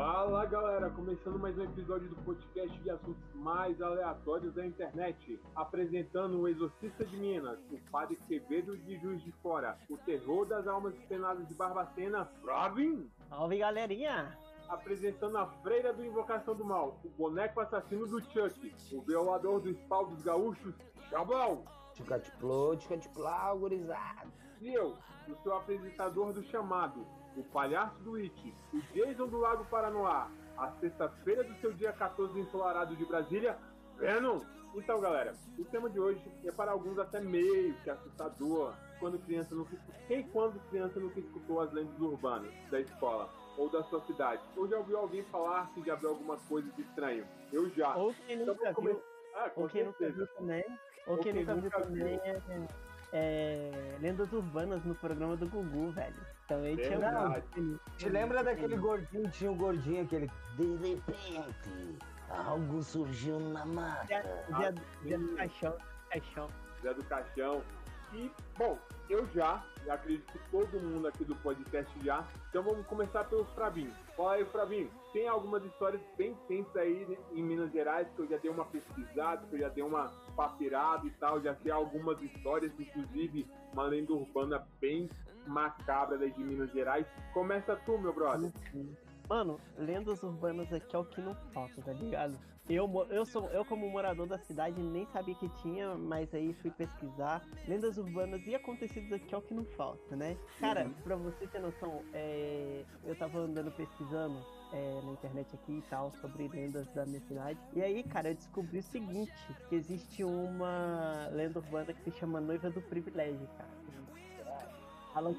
Fala galera, começando mais um episódio do podcast de assuntos mais aleatórios da internet. Apresentando o Exorcista de Minas, o Padre Quevedo de Juiz de Fora, o terror das almas penadas de Barbacena, Robin. Salve galerinha! Apresentando a Freira do Invocação do Mal, o boneco assassino do Chuck, o violador dos pau dos gaúchos, Chablau. Ticatiplô, ticatiplô, gurizada. E eu, o seu apresentador do chamado, o palhaço do It, o Jason do Lago Paranoá, a sexta-feira do seu dia 14 ensolarado de Brasília, Venom! Então, galera, o tema de hoje é para alguns até meio que assustador, quando criança nunca quem quando criança nunca escutou as lendas urbanas da escola ou da sua cidade, ou já ouviu alguém falar que já viu alguma coisa de estranho. Eu já. Ou quem nunca Então, viu, Ah, ou quem nunca certeza. viu também, ou, Ou quem quem nunca viu nunca também é, é lendas urbanas no programa do Gugu, velho. Também tinha Verdade. Te lembra daquele gordinho, tinha um gordinho, aquele. De repente, algo surgiu na mata. dia, dia, dia do caixão, caixão. Zé do Caixão. Bom, eu já, e acredito que todo mundo aqui do podcast já. Então vamos começar pelo Fravinho. Fala aí, Fravinho. Tem algumas histórias bem tensas aí né, em Minas Gerais que eu já dei uma pesquisada, que eu já dei uma papirada e tal. Já sei algumas histórias, inclusive uma lenda urbana bem macabra daí de Minas Gerais. Começa tu, meu brother. Mano, lendas urbanas aqui é o que não falta, tá ligado? Eu, eu, sou, eu como morador da cidade, nem sabia que tinha, mas aí fui pesquisar. Lendas urbanas e acontecidos aqui é o que não falta, né? Cara, pra você ter noção, é, eu tava andando pesquisando é, na internet aqui e tal, sobre lendas da minha cidade. E aí, cara, eu descobri o seguinte, que existe uma lenda urbana que se chama Noiva do Privilégio, cara. Fala...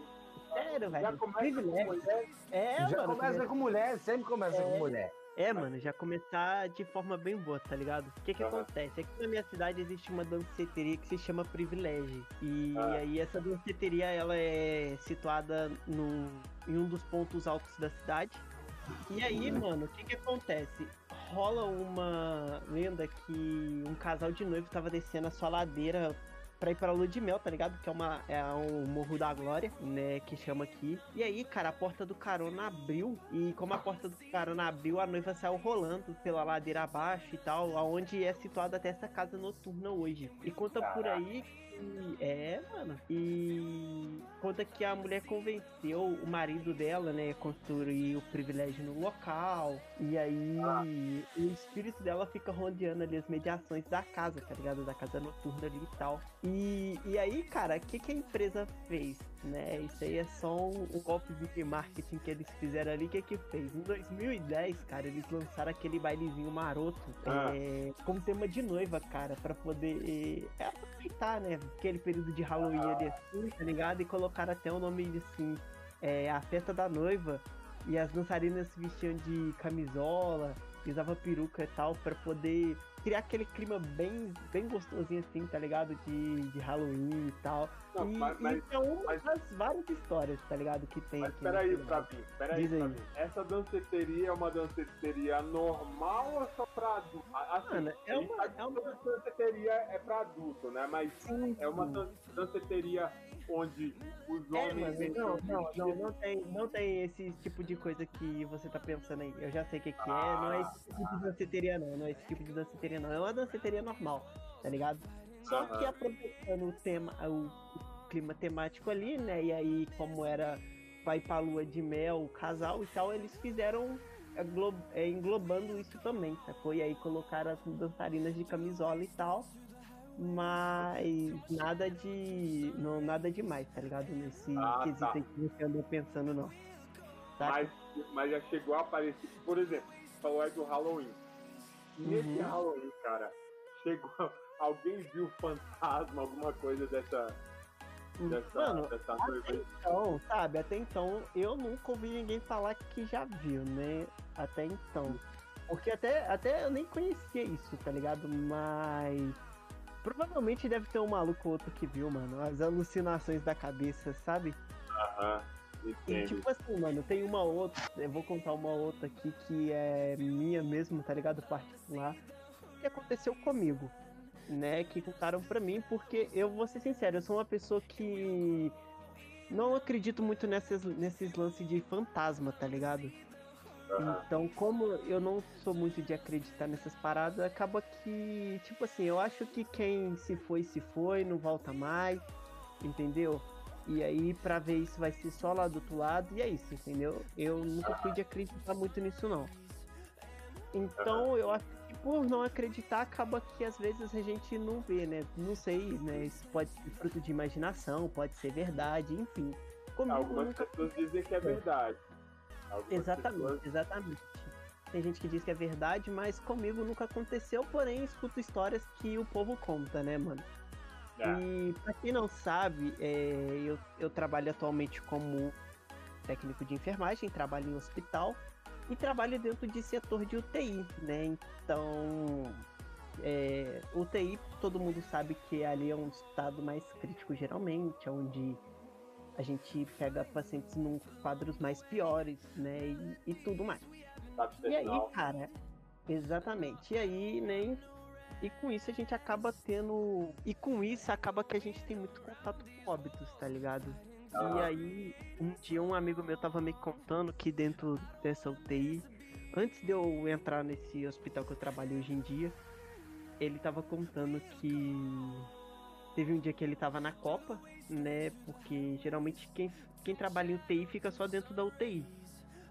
Sério, velho. Já começa com mulher. É, Já mano. começa com mulher, sempre começa É. com mulher. É, mano, já começar de forma bem boa, tá ligado? O que que acontece? Aqui na minha cidade existe uma danceteria que se chama Privilégio. E Ah. aí essa danceteria, ela é situada no, em um dos pontos altos da cidade. E aí, mano, o que que acontece? Rola uma lenda que um casal de noivo tava descendo a sua ladeira pra ir pra lua de mel, tá ligado? Que é, uma, é um Morro da Glória, né? Que chama aqui. E aí, cara, a porta do carona abriu. E como a porta do carona abriu, a noiva saiu rolando pela ladeira abaixo e tal, aonde é situada até essa casa noturna hoje. E conta por aí. É, mano. E conta que a mulher convenceu o marido dela, né? a Construir o privilégio no local. E aí o espírito dela fica rodeando ali as mediações da casa, tá ligado? Da casa noturna ali e tal. E, e aí, cara, o que, que a empresa fez? Né? Isso aí é só um, um golpe de marketing que eles fizeram ali. O que que fez? Em 2010, cara, eles lançaram aquele bailezinho maroto Ah. é, como tema de noiva, cara, pra poder é, aproveitar, né? Aquele período de Halloween ali assim, tá ligado? E colocaram até o nome assim, é, a festa da noiva. E as dançarinas se vestiam de camisola, usava peruca e tal, pra poder criar aquele clima bem, bem gostosinho assim, tá ligado? De, de Halloween e tal. Não, e mas- é uma mas- das várias histórias, tá ligado? Que tem Mas aqui. peraí, cidade. Fravinho, peraí. Fravinho. Essa danceteria é uma danceteria normal ou só pra adulto? Assim, Mano, é uma- é uma- danceteria é pra adulto, né? Mas Sim, é uma sim. dan- danceteria onde os É, homens... entram não, não, não, não tem, não tem esse tipo de coisa que você tá pensando aí. Eu já sei o que, que Ah. é, não é esse tipo de danceteria não, não é esse tipo de danceteria não. É uma danceteria normal, tá ligado? Só Aham. que aproveitando o tema, o, clima temático ali, né? E aí, como era vai pra lua de mel, o casal e tal, eles fizeram aglo- é, englobando isso também, sacou? E aí colocaram as dançarinas de camisola e tal. Mas nada de. Não, nada demais, tá ligado? Nesse Ah, quesito tá. que você andou pensando, não. Tá? Mas, mas já chegou a aparecer... Por exemplo, falou aí do Halloween. Nesse Uhum. Halloween, cara, chegou... Alguém viu fantasma, alguma coisa dessa... Dessa, Mano, dessa aí? Então, sabe, até então eu nunca ouvi ninguém falar que já viu, né? Até então. Porque até, até eu nem conhecia isso, tá ligado? Mas. Provavelmente deve ter um maluco ou outro que viu, mano. As alucinações da cabeça, sabe? Aham, E tipo assim, mano, tem uma outra, eu vou contar uma outra aqui que é minha mesmo, tá ligado? Particular. Que aconteceu comigo, né? Que contaram pra mim, porque eu vou ser sincero, eu sou uma pessoa que não acredito muito nessas, nesses lances de fantasma, tá ligado? Então, como eu não sou muito de acreditar nessas paradas, acaba que, tipo assim, eu acho que quem se foi, se foi, não volta mais, entendeu? E aí, pra ver isso, vai ser só lá do outro lado, e é isso, entendeu? Eu nunca fui de acreditar muito nisso, não. Então, eu acho que por não acreditar, acaba que às vezes a gente não vê, né? Não sei, né? Isso pode ser fruto de imaginação, pode ser verdade, enfim. Comigo Algumas nunca pessoas dizem que é verdade. Exatamente, pessoas- exatamente. Tem gente que diz que é verdade, mas comigo nunca aconteceu, porém escuto histórias que o povo conta, né, mano? É. E pra quem não sabe, é, eu, eu trabalho atualmente como técnico de enfermagem, trabalho em hospital e trabalho dentro de setor de UTI, né? Então, é, UTI, todo mundo sabe que ali é um estado mais crítico geralmente, onde a gente pega pacientes num quadros mais piores, né? E, e tudo mais. E aí, cara, exatamente. E aí, nem. E com isso a gente acaba tendo. E com isso acaba que a gente tem muito contato com óbitos, tá ligado? E Ah. aí, um dia um amigo meu tava me contando que dentro dessa UTI, antes de eu entrar nesse hospital que eu trabalho hoje em dia, ele tava contando que teve um dia que ele tava na Copa, né? Porque geralmente quem, quem trabalha em UTI fica só dentro da UTI.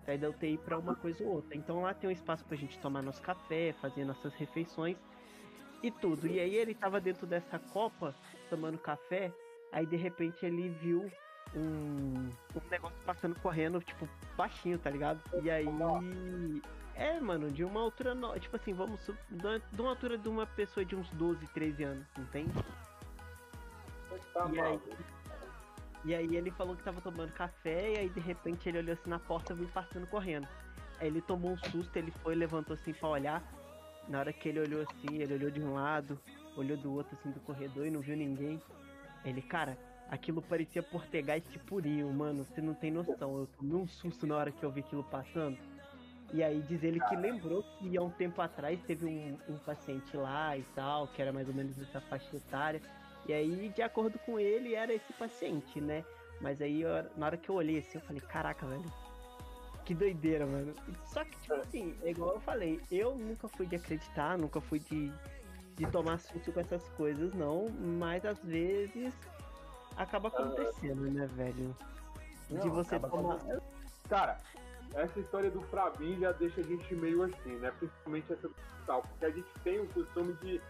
Sai da UTI pra uma coisa ou outra. Então lá tem um espaço pra gente tomar nosso café, fazer nossas refeições e tudo. E aí ele tava dentro dessa copa, tomando café, aí de repente ele viu um, um negócio passando correndo, tipo, baixinho, tá ligado? E aí. É, mano, de uma altura. No... Tipo assim, vamos. De uma altura de uma pessoa de uns 12, 13 anos, entende? Tá E aí? E aí ele falou que tava tomando café e aí de repente ele olhou assim na porta e viu passando correndo. Aí ele tomou um susto, ele foi, levantou assim pra olhar. Na hora que ele olhou assim, ele olhou de um lado, olhou do outro assim do corredor e não viu ninguém. Ele, cara, aquilo parecia Portegás Tipurinho, mano, você não tem noção. Eu tomei um susto na hora que eu vi aquilo passando. E aí diz ele que lembrou que há um tempo atrás teve um, um paciente lá e tal, que era mais ou menos dessa faixa etária. E aí, de acordo com ele, era esse paciente, né? Mas aí, eu- na hora que eu olhei assim, eu falei, caraca, velho. Que doideira, mano. Só que, tipo assim, é igual eu falei, eu nunca fui de acreditar, nunca fui de, de tomar susto com essas coisas, não. Mas às vezes acaba acontecendo, né, velho? De Não, você acaba tomar. Cara, essa história do Flavinho já deixa a gente meio assim, né? Principalmente essa do hospital, porque a gente tem o costume de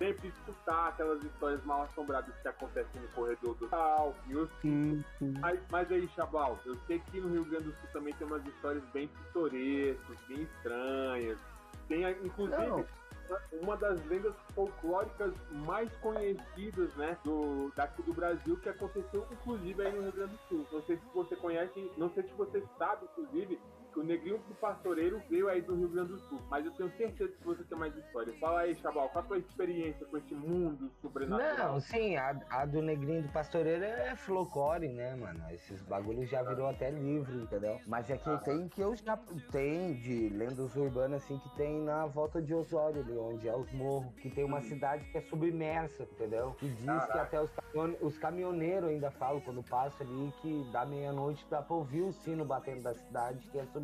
sempre escutar aquelas histórias mal assombradas que acontecem no corredor do hospital e os Sim, sim. Mas, mas aí, Chabal, eu sei que no Rio Grande do Sul também tem umas histórias bem pitorescas, bem estranhas. Tem, inclusive, Não. uma das lendas folclóricas mais conhecidas, né, do, daqui do Brasil, que aconteceu, inclusive, aí no Rio Grande do Sul. Não sei se você conhece, não sei se você sabe, inclusive, o Negrinho do Pastoreiro veio aí do Rio Grande do Sul. Mas eu tenho certeza que você tem mais história. Fala aí, Chabal, qual a tua experiência com esse mundo sobrenatural? Não, sim, a, a do Negrinho do Pastoreiro é folclore, né, mano? Esses bagulhos já virou até livro, entendeu? Mas é que tem que eu já tem de lendas urbanas assim que tem na volta de Osório, ali, onde é os morros, que tem uma cidade que é submersa, entendeu? Que diz que Caraca. até os, os caminhoneiros ainda falam quando passa ali que dá meia-noite dá pra ouvir o sino batendo da cidade que é submersa.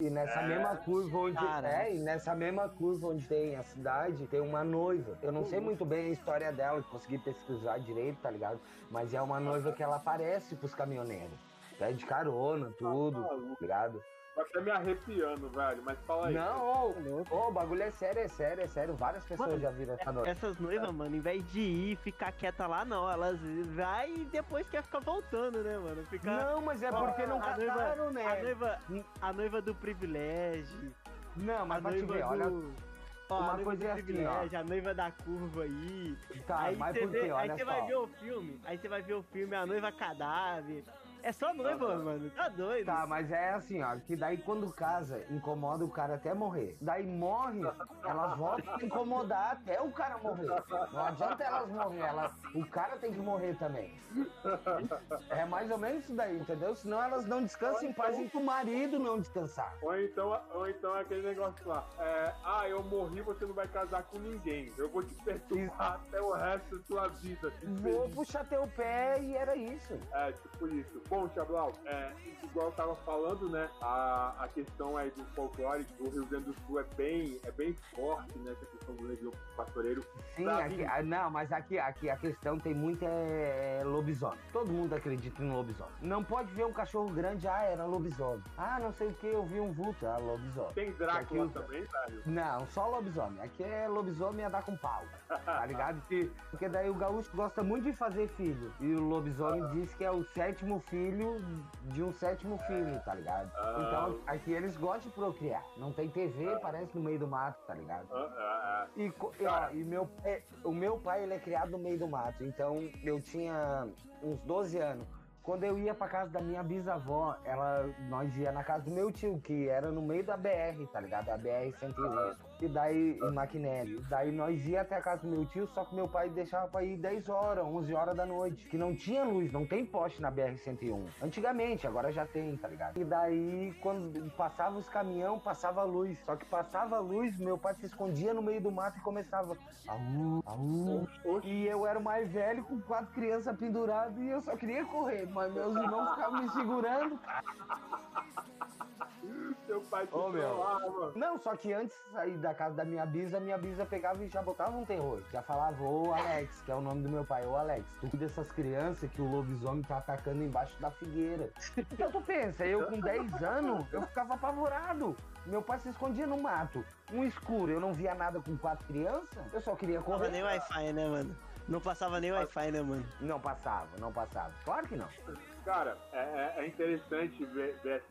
E nessa É. mesma curva onde Caraca. é, e nessa mesma curva onde tem a cidade, tem uma noiva. Eu não sei muito bem a história dela, consegui pesquisar direito, tá ligado? Mas é uma noiva que ela aparece pros caminhoneiros. Pede carona, tudo, tá ligado? Tô até me arrepiando, velho, mas fala aí. Não, ô, ô, o bagulho é sério, é sério, é sério. Várias pessoas Mano, já viram essa noiva. Essas noivas, mano, em vez de ir ficar quieta lá, não. Elas vai e depois quer ficar voltando, né, mano? Ficar. Não, mas é porque não a noiva- casaram, A né? noiva, a noiva do privilégio. Não, A mas pra te noiva ver, olha. do. Ó, uma a coisa é assim, privilégio, a noiva da curva aí. Tá, aí mas você vê- aí Olha você vai ver o filme. Aí você vai ver o filme A Noiva Cadáver. É só noiva, mano. Tá doido. Tá, mas é assim, ó, que daí quando casa, incomoda o cara até morrer. Daí morre, elas voltam a incomodar até o cara morrer. Não adianta elas morrer, elas, o cara tem que morrer também. É mais ou menos isso daí, entendeu? Senão elas não descansam em paz e o marido não descansar. Ou então, ou então é aquele negócio lá. É, ah, eu morri, você não vai casar com ninguém. Eu vou te perturbar até o resto da sua vida. Vou puxar teu pé e era isso. É, tipo isso. Bom, Chablau, é, igual eu tava falando, né? A, a questão aí do folclore do Rio Grande do Sul é bem, é bem forte, né? Essa questão do legião pastoreiro. Sim, aqui, ah, não, mas aqui, aqui a questão tem muito é, lobisomem. Todo mundo acredita em lobisomem. Não pode ver um cachorro grande, ah, era lobisomem. Ah, não sei o que, eu vi um vulto, ah, lobisomem. Tem Drácula aqui, também, velho? Não, só lobisomem. Aqui é lobisomem a dar com pau. Tá ligado? Porque daí o gaúcho gosta muito de fazer filho. E o lobisomem ah. diz que é o sétimo filho de um sétimo filho, tá ligado? Ah. Então aqui eles gostam de procriar. Não tem TV, ah. parece no meio do mato, tá ligado? Ah, e, ó, e meu, é, o meu pai, ele é criado no meio do mato. Então eu tinha uns 12 anos. Quando eu ia pra casa da minha bisavó, ela, nós ia na casa do meu tio, que era no meio da BR, tá ligado? A BR 108. E daí, em Maquinério. Daí nós ia até a casa do meu tio, só que meu pai deixava pra ir 10 horas, 11 horas da noite. Que não tinha luz, não tem poste na BR-101. Antigamente, agora já tem, tá ligado? E daí, quando passava os caminhão, passava luz. Só que passava luz, meu pai se escondia no meio do mato e começava. Aú, aú. E eu era o mais velho, com quatro crianças penduradas, e eu só queria correr, mas meus irmãos ficavam me segurando. Seu pai te Ô, meu. Não, só que antes de sair da casa da minha bisa, minha bisa pegava e já botava um terror. Já falava, ô Alex, que é o nome do meu pai, ô Alex, tu cuida dessas crianças que o lobisomem tá atacando embaixo da figueira. Então tu pensa, eu com 10 anos, eu ficava apavorado. Meu pai se escondia no mato, um escuro, eu não via nada com quatro crianças, eu só queria correr. Não nem Wi-Fi, né, mano? Não passava nem Wi-Fi, né, mano? Não passava, não passava. Claro que não. Cara, é, é, é interessante ver, ver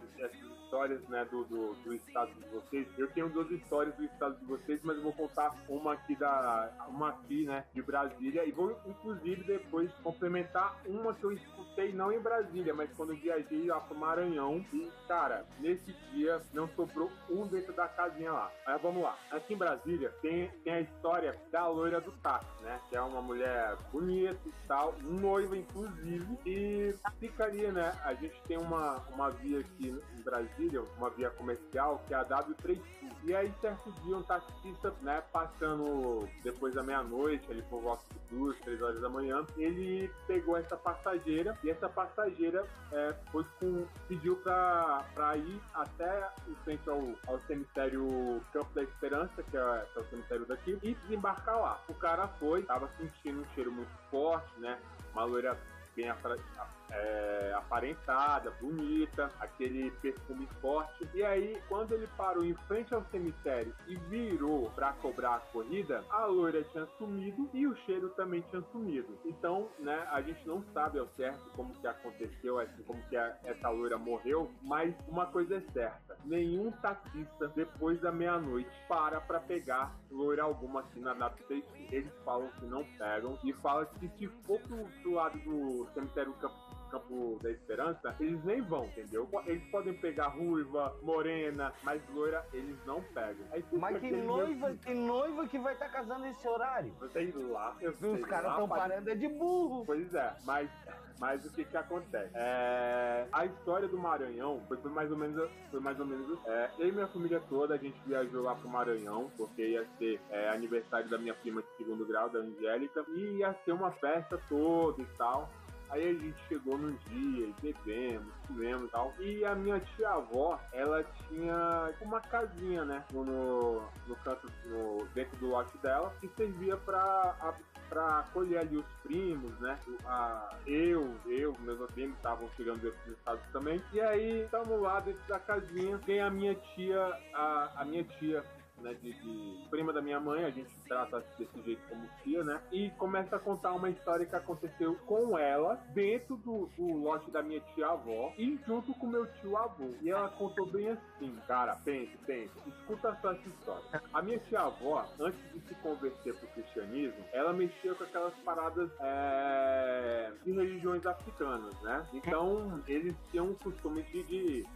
histórias né, do, do, do, estado de vocês. Eu tenho duas histórias do estado de vocês, mas eu vou contar uma aqui da. uma aqui, né, de Brasília. E vou, inclusive, depois complementar uma que eu escutei não em Brasília, mas quando viajei lá pro Maranhão. E, cara, nesse dia não sobrou um dentro da casinha lá. Aí vamos lá. Aqui em Brasília tem, tem a história da loira do táxi, né? Que é uma mulher bonita e tal, noiva, inclusive. E ficaria, né? A gente tem uma, uma via aqui em Brasília Uma via comercial, que é a W3 E aí, certo dia, um taxista, né, passando depois da meia-noite, ali por volta de duas, três horas da manhã, ele pegou essa passageira e essa passageira é, foi com, pediu pra ir até em frente ao, ao cemitério Campo da Esperança, que é, que é o cemitério daqui, e desembarcar lá. O cara foi, tava sentindo um cheiro muito forte, né? Uma loira bem é, aparentada, bonita, aquele perfume forte. E aí, quando ele parou em frente ao cemitério e virou para cobrar a corrida, a loira tinha sumido e o cheiro também tinha sumido. Então, né, a gente não sabe ao certo como que aconteceu, assim, como que a, essa loira morreu, mas uma coisa é certa: nenhum taxista depois da meia-noite para para pegar loira alguma aqui na data Eles falam que não pegam e falam que se for pro, pro lado do cemitério Campo Campo da Esperança, eles nem vão, entendeu? Eles podem pegar ruiva, morena, mas loira eles não pegam. Aí, mas que noiva, que noiva que vai estar tá casando nesse horário? Eu sei lá, eu sei Os caras estão parando é de burro. Pois é, mas mas o que que acontece? É, a história do Maranhão foi, foi, mais ou menos, foi mais ou menos. É, eu e minha família toda a gente viajou lá pro Maranhão porque ia ser é, aniversário da minha prima de segundo grau, da Angélica, e ia ser uma festa toda e tal. Aí a gente chegou num dia bebemos, comemos e tal. E a minha tia-avó, ela tinha uma casinha, né? No, no canto, no, dentro do lote dela, que servia pra, pra acolher ali os primos, né? A, eu, eu, meus primos estavam chegando desses estados também. E aí, estamos lá dentro da casinha, tem a minha tia, a, a minha tia né, de, de, prima da minha mãe, a gente trata desse jeito como tia, né? E começa a contar uma história que aconteceu com ela dentro do, do lote da minha tia-avó e junto com meu tio-avô. E ela contou bem assim, cara, pense, pense, escuta só essa história. A minha tia-avó, antes de se converter pro cristianismo, ela mexia com aquelas paradas é, de religiões africanas, né? Então, eles tinham o costume de, de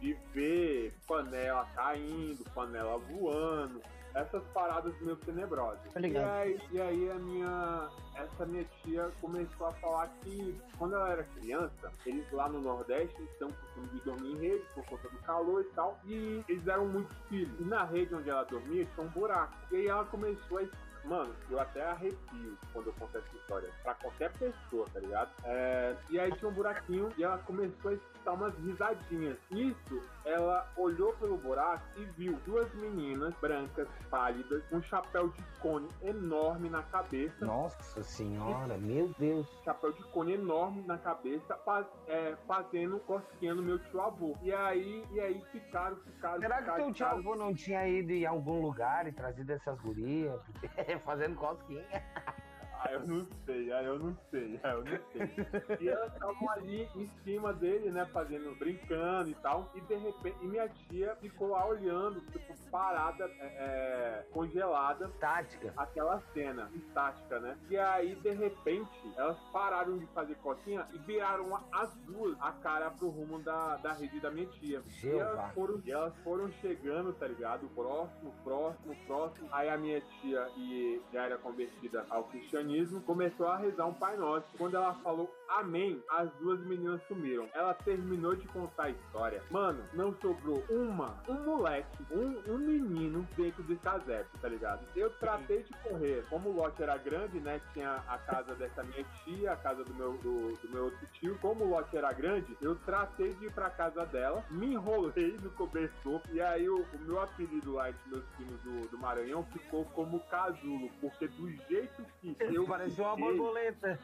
de ver panela caindo, panela voando, essas paradas meio tenebrosas. E aí, e aí a minha essa minha tia começou a falar que quando ela era criança, eles lá no Nordeste estão costume de dormir em rede por conta do calor e tal, e eles eram muitos filhos. E na rede onde ela dormia tinha um buraco. E aí ela começou a mano, eu até arrepio quando eu conto essa história. Pra qualquer pessoa, tá ligado? É, e aí tinha um buraquinho e ela começou a escutar umas risadinhas. Isso, ela olhou pelo buraco e viu duas meninas brancas, pálidas, um chapéu de cone enorme na cabeça. Nossa senhora, meu Deus. Chapéu de cone enorme na cabeça, faz, é, fazendo cosquinha no meu tio avô. E aí, e aí ficaram, ficaram. Será que ficaram, teu tio avô não tinha ido em algum lugar e trazido essas gurias? Fazendo cosquinha. Ah, eu não sei, ah, eu não sei, ah, eu não sei. E elas estavam ali em cima dele, né, fazendo, brincando e tal. E de repente, e minha tia ficou lá olhando, tipo, parada, é, é, congelada, Tática. aquela cena estática, né? E aí, de repente, elas pararam de fazer cotinha e viraram as duas a cara pro rumo da, da rede da minha tia. E elas, foram, e elas foram chegando, tá ligado? Próximo, próximo, próximo. Aí a minha tia, que já era convertida ao cristianismo, começou a rezar um Pai Nosso. Quando ela falou amém, as duas meninas sumiram. Ela terminou de contar a história. Mano, não sobrou uma, um moleque, um, um menino dentro desse casebre, tá ligado? Eu tratei de correr. Como o lote era grande, né? Tinha a casa dessa minha tia, a casa do meu, do, do meu outro tio. Como o lote era grande, eu tratei de ir pra casa dela, me enrolei no cobertor. E aí o, o meu apelido lá entre meus primos do, do Maranhão ficou como casulo. Porque do jeito que eu Pareceu uma borboleta.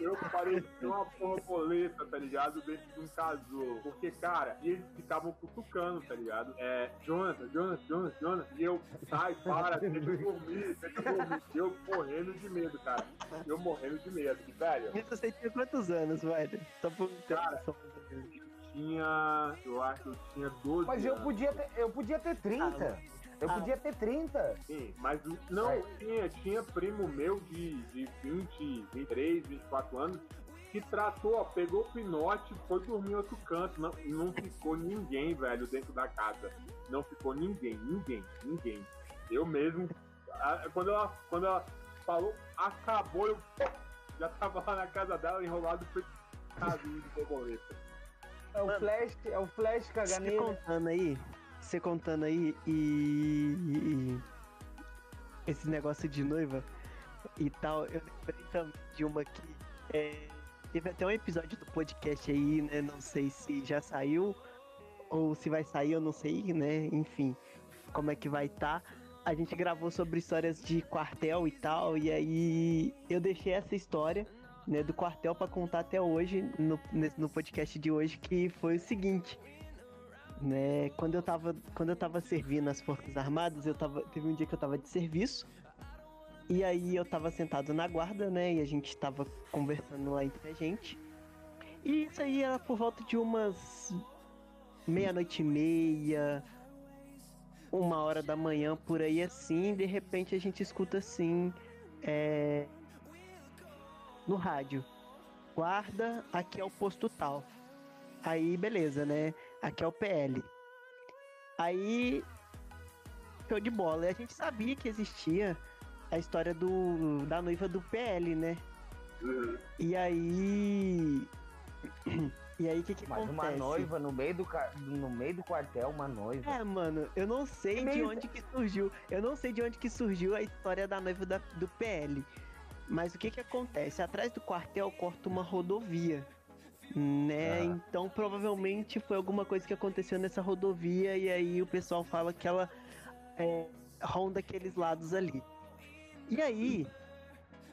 Eu parecia uma borboleta, tá ligado? Dentro de um casulo. Porque, cara, eles ficavam cutucando, tá ligado? É, Jonathan, Jonathan, Jonathan, Jonathan. E eu, sai, para, deixa eu dormir, deixa eu dormir. Eu morrendo de medo, cara. Eu morrendo de medo. E, velho, Isso você tinha quantos anos, velho? Só por Cara, noção. tinha. Eu acho que eu tinha 12 Mas eu anos. podia ter, eu podia ter 30. Eu Ah. podia ter 30. Sim, mas não, É. tinha, tinha primo meu de, de 20, 23, 24 anos que tratou, ó, pegou o pinote, foi dormir em outro canto. Não, não ficou ninguém, velho, dentro da casa. Não ficou ninguém, ninguém, ninguém. Eu mesmo, a- quando ela, quando ela falou, acabou, eu já tava lá na casa dela, enrolado, foi casinho de borboleta. É o Mano. flash, é o flash Você caganeira. contando aí, você contando aí e, e- esse negócio de noiva e tal, eu lembrei também de uma que é, teve até um episódio do podcast aí, né? Não sei se já saiu ou se vai sair, eu não sei, né? Enfim, como é que vai estar. A gente gravou sobre histórias de quartel e tal, e aí eu deixei essa história né, do quartel pra contar até hoje, no, no podcast de hoje, que foi o seguinte. Né, quando eu tava quando eu tava servindo as Forças Armadas, eu tava teve um dia que eu tava de serviço. E aí eu tava sentado na guarda, né, e a gente tava conversando lá entre a gente. E isso aí era por volta de umas meia-noite e meia, uma hora da manhã, por aí assim, de repente a gente escuta assim, é, no rádio. Guarda, aqui é o posto tal. Aí, beleza, né? Aqui é o PL. Aí, show de bola. E a gente sabia que existia a história do da noiva do PL, né? Uhum. E aí. E aí, o que que Mas acontece? uma noiva no meio do, no meio do quartel, uma noiva. É, mano, eu não sei É de meio- onde que surgiu. Eu não sei de onde que surgiu a história da noiva da- do PL. Mas o que que acontece? Atrás do quartel corta uma rodovia. Né? Ah. Então provavelmente foi alguma coisa que aconteceu nessa rodovia e aí o pessoal fala que ela é, ronda aqueles lados ali. E aí,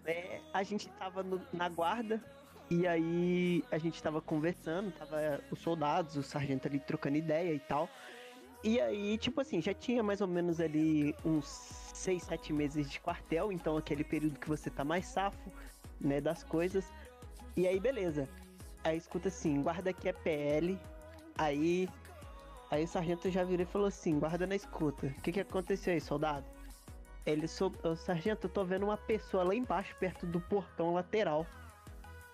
né, a gente tava no- na guarda e aí a gente tava conversando, tava os soldados, o sargento ali trocando ideia e tal. E aí, tipo assim, já tinha mais ou menos ali uns 6, 7 meses de quartel, então aquele período que você tá mais safo, né, das coisas. E aí, beleza. Aí escuta assim, guarda aqui é PL. Aí. Aí o sargento já virou e falou assim, guarda na escuta. O que que aconteceu aí, soldado? Ele, sou, "Ô, sargento, eu tô vendo uma pessoa lá embaixo, perto do portão lateral.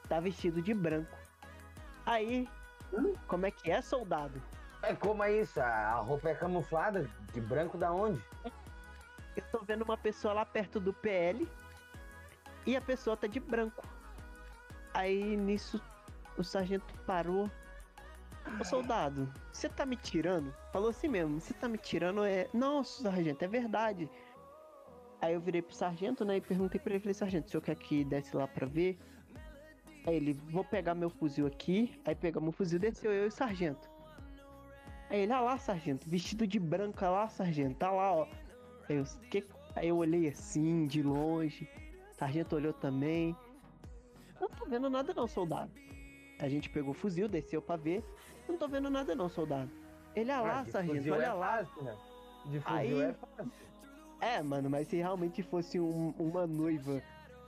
Tá vestido de branco. Aí, como é que é, soldado? É como é isso? A roupa é camuflada? De branco da onde? Eu tô vendo uma pessoa lá perto do PL e a pessoa tá de branco. Aí nisso o sargento parou. Ô soldado, você tá me tirando? Falou assim mesmo, você tá me tirando? É. Não, sargento, é verdade. Aí eu virei pro sargento, né, e perguntei pra ele, falei, sargento, o senhor quer que desce lá pra ver? Aí ele, vou pegar meu fuzil aqui. Aí pegamos o fuzil, desceu eu e o sargento. Aí ele, ah lá, sargento, vestido de branca lá, sargento, tá lá, ó. Aí eu, que... Aí eu olhei assim, de longe. O sargento olhou também. Não tô vendo nada não, soldado. A gente pegou o fuzil, desceu pra ver. Não tô vendo nada não, soldado. Ele, ah lá, Ah, sargento, olha é lá. fácil, né? De fuzil Aí- é fácil. É, mano, mas se realmente fosse um- uma noiva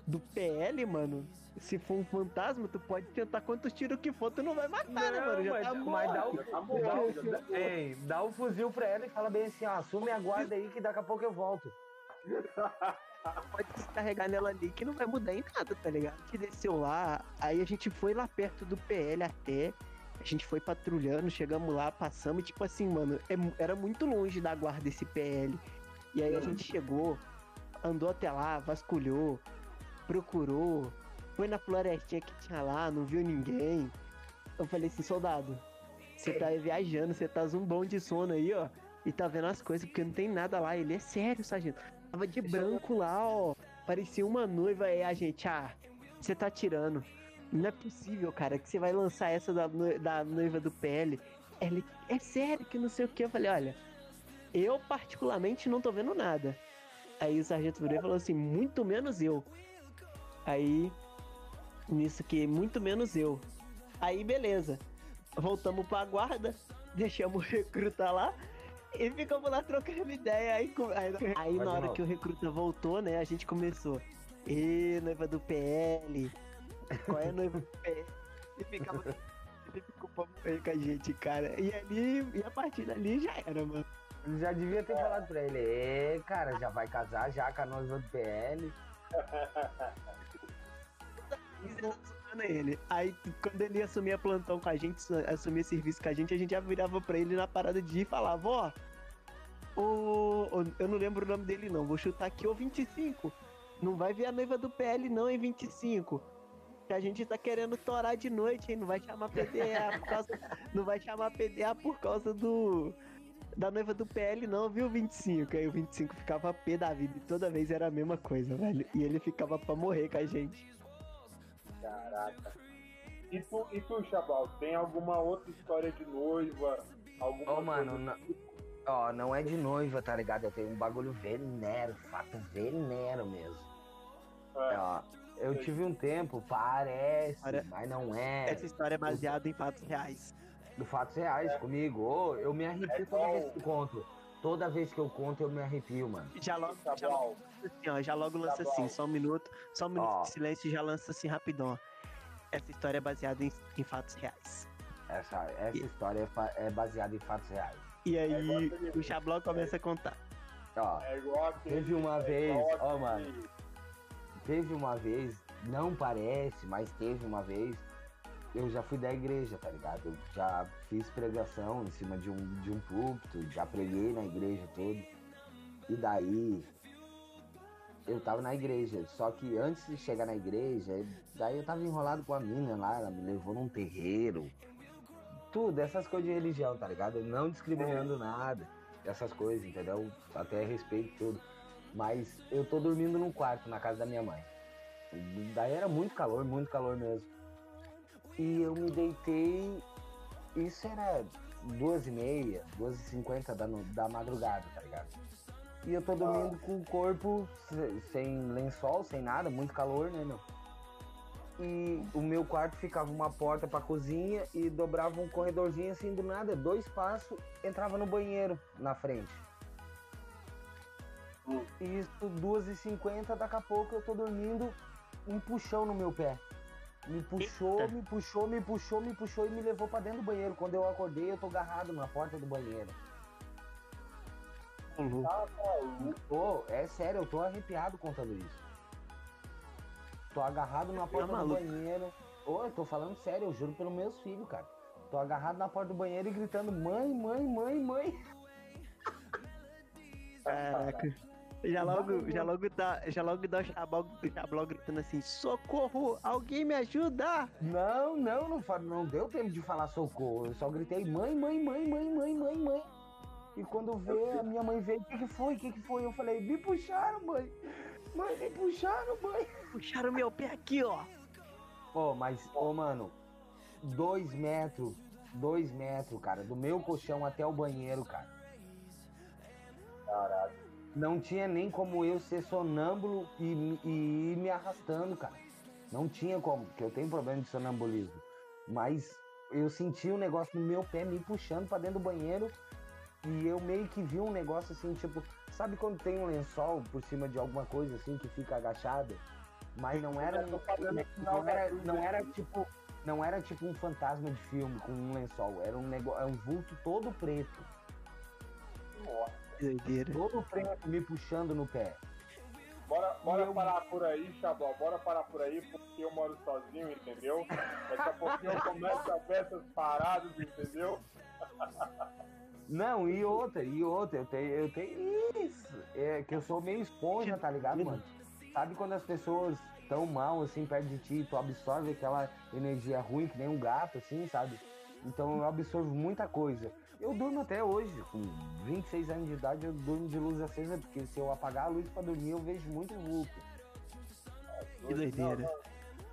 do PL, mano, se for um fantasma, tu pode tentar quantos tiros que for, tu não vai matar, né, mano? Já mas, tá mas dá, o, tá dá, já tá o, ei, dá o fuzil pra ela e fala bem assim, ó, assume a guarda aí que daqui a pouco eu volto. pode descarregar nela ali que não vai mudar em nada, tá ligado? A gente desceu lá, aí a gente foi lá perto do PL até. A gente foi patrulhando, chegamos lá, passamos, tipo assim, mano, é era muito longe da guarda esse PL. E aí a gente chegou, andou até lá, vasculhou, procurou, foi na florestinha que tinha lá, não viu ninguém. Eu falei assim, soldado, você tá viajando, você tá zumbão de sono aí, ó, e tá vendo as coisas, porque não tem nada lá. Ele é sério, sargento. Tava de branco lá, ó. Parecia uma noiva aí, a gente, ah, você tá tirando. Não é possível, cara, que você vai lançar essa da, noi- da noiva do PL. Ele, é sério que não sei o que. Eu falei, olha, eu particularmente não tô vendo nada. Aí o sargento virou e falou assim, muito menos eu. Aí, nisso que, muito menos eu. Aí, beleza. Voltamos pra guarda, deixamos o recruta lá. E ficamos lá trocando ideia. Aí, aí, aí na hora que o recruta voltou, né? A gente começou. Ê, noiva do PL. Qual é a noiva do PL? E ficava. Ele ficou papo aí com a gente, cara. E ali, e a partir dali já era, mano. Já devia ter falado pra ele, Ê, cara, já vai casar já com a noiva do PL. ele. Aí, quando ele assumia plantão com a gente, su- assumia serviço com a gente, a gente já virava pra ele na parada de ir e falava, ó, o, o- eu não lembro o nome dele não, vou chutar aqui, o 25. Não vai ver a noiva do PL não, em 25. Que a gente tá querendo torar de noite, hein? Não vai chamar PDA por causa. não vai chamar PDA por causa do. Da noiva do PL, não, viu, 25? Aí o 25 ficava pé da vida e toda vez era a mesma coisa, velho. E ele ficava pra morrer com a gente. Caraca. E tu, e tu, Chabal, tem alguma outra história de noiva? Alguma Ô, mano, não, ó, não é de noiva, tá ligado? Eu tenho um bagulho venero, fato venero mesmo. É. Ó, eu tive um tempo, parece, Olha, mas não é. Essa história é baseada em fatos reais. Do fatos reais comigo. Ô, eu me arrepio É toda vez que conto. Toda vez que eu conto, eu me arrepio, mano. Já logo, já Chabal, logo assim, ó, já logo lança Tá assim, bom. só um minuto, só um minuto Ó. de silêncio e já lança assim rapidão. Essa história é baseada em, em fatos reais. Essa, essa história é, é baseada em fatos reais. E É aí aquele- o Xabló começa a contar. Ó, é Teve uma é vez, igual ó, mano. teve uma vez, não parece, mas teve uma vez, eu já fui da igreja, tá ligado? Eu já fiz pregação em cima de um, de um púlpito, já preguei na igreja toda. E daí, eu tava na igreja, só que antes de chegar na igreja, daí eu tava enrolado com a mina lá, ela me levou num terreiro. Tudo, essas coisas de religião, tá ligado? Não discriminando nada, essas coisas, entendeu? Até respeito tudo. Mas eu tô dormindo num quarto na casa da minha mãe. Daí era muito calor, muito calor mesmo. E eu me deitei, isso era duas e meia, duas e cinquenta da, da madrugada, tá ligado? E eu tô dormindo com o corpo se- sem lençol, sem nada, muito calor, né, meu? E o meu quarto ficava uma porta pra cozinha e dobrava um corredorzinho assim do nada, dois passos, entrava no banheiro na frente. Hum. E isso, 2h50, daqui a pouco eu tô dormindo, um puxão no meu pé. Me puxou, Eita. me puxou, me puxou, me puxou e me levou pra dentro do banheiro. Quando eu acordei, eu tô agarrado na porta do banheiro. Tá maluco. Ô, é sério, eu tô arrepiado contando isso. Tô agarrado na porta do maluco. banheiro. Ô, eu tô falando sério, eu juro pelos meus filhos, cara. Tô agarrado na porta do banheiro e gritando: mãe, mãe, mãe, mãe. Caraca. Já logo, já logo dá, já logo dá o Xabló gritando assim, socorro, alguém me ajuda! Não, não, não, não deu tempo de falar socorro. Eu só gritei: mãe, mãe, mãe, mãe, mãe, mãe, mãe. E quando vê, a minha mãe veio, o que, que foi? O que, que foi? Eu falei, me puxaram, mãe. Mãe, me puxaram, mãe. Puxaram meu pé aqui, ó. Ô, mas, ô, mano, dois metros, dois metros, cara, do meu colchão até o banheiro, cara. Caralho. Não tinha nem como eu ser sonâmbulo e, e ir me arrastando, cara. Não tinha como, porque eu tenho problema de sonambulismo. Mas eu senti um negócio no meu pé me puxando pra dentro do banheiro e eu meio que vi um negócio assim, tipo, sabe quando tem um lençol por cima de alguma coisa assim que fica agachada? Mas não era, fazendo aqui na não era, não era tipo, não era tipo um fantasma de filme com um lençol, era um negócio, um vulto todo preto, Nossa. Doideira. todo preto me puxando no pé. Bora, bora eu- parar por aí, Xabó. Bora parar por aí, porque eu moro sozinho, entendeu? Daqui a pouquinho eu começo a ver essas paradas, entendeu? Não, e outra, e outra, eu tenho, eu tenho isso. É que eu sou meio esponja, tá ligado, mano? Sabe quando as pessoas tão mal assim perto de ti, tu absorve aquela energia ruim que nem um gato, assim, sabe? Então eu absorvo muita coisa. Eu durmo até hoje, com 26 anos de idade, eu durmo de luz acesa, porque se eu apagar a luz pra dormir, eu vejo muito vulto. Que doideira.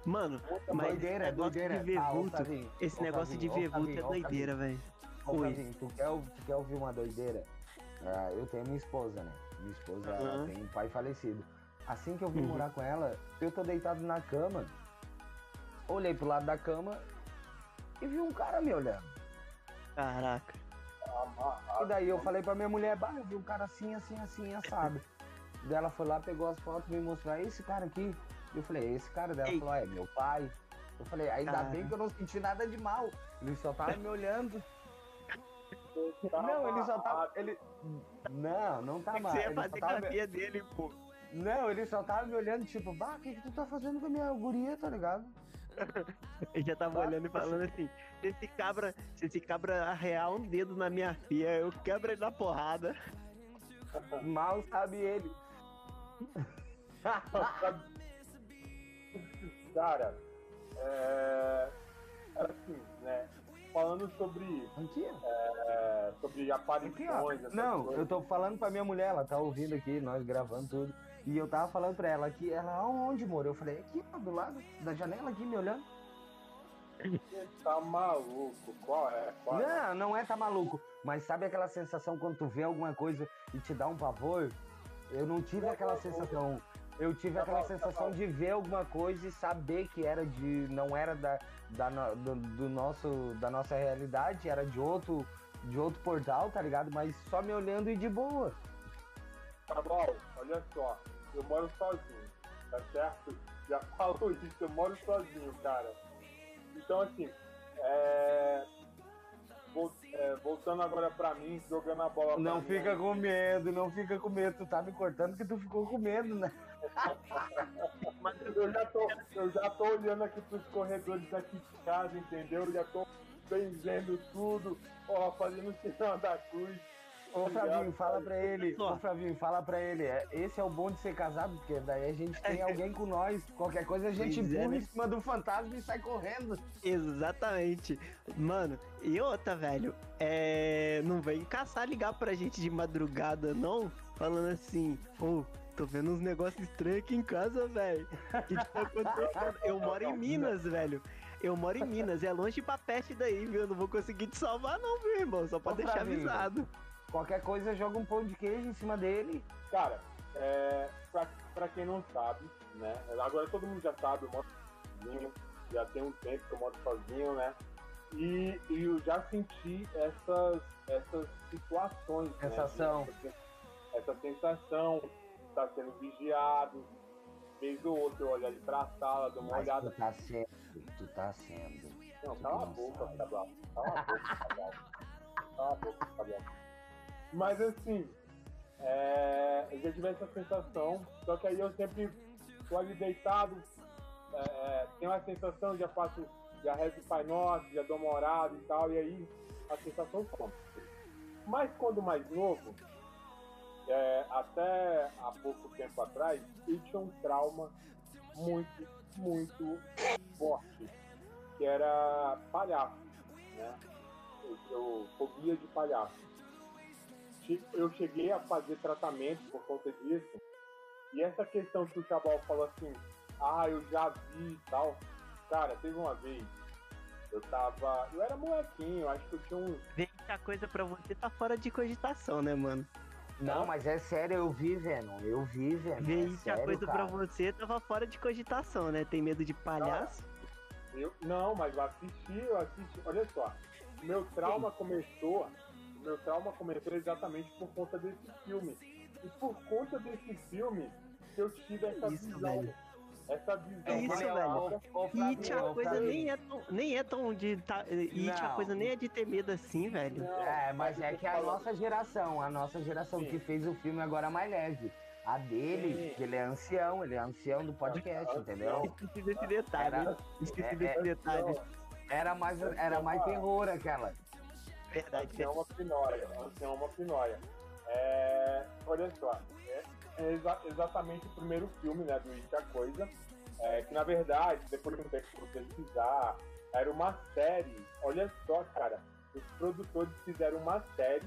Mano, mas doideira, esse negócio doideira. de ver Ah, vulto, esse negócio de Flavinho, ver vulto é doideira, velho. Tu quer, tu quer ouvir uma doideira? Ah, eu tenho minha esposa, né? Minha esposa tem um pai falecido. Assim que eu vim Uhum. morar com ela, eu tô deitado na cama, olhei pro lado da cama e vi um cara me olhando. Caraca. Amarrado. E daí eu falei pra minha mulher, bah, eu vi um cara assim, assim, assim, assado. daí ela foi lá, pegou as fotos, me mostrou, "É esse cara aqui. Eu falei, "É esse cara dela Ei. falou, é meu pai. Eu falei, ainda Cara. bem que eu não senti nada de mal. Ele só tava me olhando. Tá Não, ele só tava. Ele. Não, não tá que mal. você ia fazer tava com a me- filha dele, pô? Não, ele só tava me olhando, tipo, bah, o que, que tu tá fazendo com a minha guria, tá ligado? Ele já tava Tá. olhando e falando assim, se esse cabra, se esse cabra arrear um dedo na minha filha, eu quebro ele na porrada. Mal sabe ele. Cara, é. Assim, né? Falando sobre, é, sobre aparições, Não, coisas. eu tô falando pra minha mulher, ela tá ouvindo aqui, nós gravando tudo. E eu tava falando pra ela aqui, ela, aonde, amor? Eu falei, aqui, ó, do lado da janela aqui, me olhando. Tá maluco? Qual é? Qual é? Não, não é tá maluco. Mas sabe aquela sensação quando tu vê alguma coisa e te dá um pavor? Eu não tive aquela sensação. Eu tive aquela sensação de ver alguma coisa e saber que era de. não era da, da do, do nosso, da nossa realidade, era de outro, de outro portal, tá ligado? Mas só me olhando e de boa. Tá bom, olha só, eu moro sozinho, tá certo? Já falo isso, eu moro sozinho, cara. Então, assim, é... é, voltando agora pra mim, jogando a bola pra Não mim, fica aí. com medo, não fica com medo. Tu tá me cortando que tu ficou com medo, né? Eu já tô, eu já tô olhando aqui pros corredores daqui de casa, entendeu? Eu já tô benzendo tudo, ó, fazendo o sinal da cruz. Ô Flavinho, fala pra ele. Ô Flavinho, fala pra ele. é, Esse é o bom de ser casado, porque daí a gente tem alguém com nós. Qualquer coisa a gente Pois é, empurra né? em cima do fantasma e sai correndo. Exatamente. Mano, e outra, velho, é. Não vem caçar ligar pra gente de madrugada, não? Falando assim, ô, tô vendo uns negócios estranhos aqui em casa, velho. O que, que tá acontecendo? Eu moro em Minas, velho. Eu moro em Minas, é longe pra peste daí, viu? Eu não vou conseguir te salvar, não, viu, irmão? Só pra Ô, deixar Flavinho. avisado. Qualquer coisa joga um pão de queijo em cima dele. Cara, é, pra, pra quem não sabe, né? Agora todo mundo já sabe, eu moro sozinho, já tem um tempo que eu moro sozinho, né? E, e eu já senti essas, essas situações. né? Sensação. Essa, essa sensação, tá sendo vigiado. Vez ou outra eu olho ali pra sala, dou uma Mas olhada. tu tá sendo, tu tá sendo. Não, tu cala a boca. Cabral. Cala a boca, Cabral. Cala a boca, Cabral. Mas assim, é, eu já tive essa sensação, só que aí eu sempre tô ali deitado, é, é, tenho a sensação, já faço, já rezo o Pai Nosso, já dou uma orada e tal, e aí a sensação some. Mas quando mais novo, é, até há pouco tempo atrás, eu tinha um trauma muito, muito forte, que era palhaço, né? Eu, eu fobia de palhaço. Eu cheguei a fazer tratamento por conta disso. E essa questão que o Chabal falou assim, ah, eu já vi e tal. Cara, teve uma vez, eu tava. Eu era molequinho, eu acho que eu tinha uns. Muita coisa pra você tá fora de cogitação, né, mano? Não, mas é sério, eu vi, Venom. Eu vi, Venom. Ver É muita sério, coisa cara. pra você tava fora de cogitação, né? Tem medo de palhaço? Eu, não, mas eu assisti, eu assisti. Olha só, o meu trauma começou. Meu trauma começou exatamente por conta desse filme. E por conta desse filme que eu tive essa Isso, visão. velho. Essa visão. Isso, Mas, velho. E Flavinho, a coisa nem é tão, nem é tão de. Tá, e a coisa nem é de ter medo assim, velho. Não, É, mas é que a falo- nossa geração, a nossa geração Sim. que fez o filme agora é mais leve. A dele, Sim. que ele é ancião, ele é ancião do podcast, entendeu? Esqueci desse detalhe. Era- Esqueci é- desse é- detalhe. Era mais, era mais terror aquela. Verdade, Ancião é uma pinóia. Ancião é uma pinóia. É, olha só, é, é exa- exatamente o primeiro filme né, do It a Coisa. é, que na verdade, depois de um tempo por pesquisar, era uma série. Olha só, cara, os produtores fizeram uma série,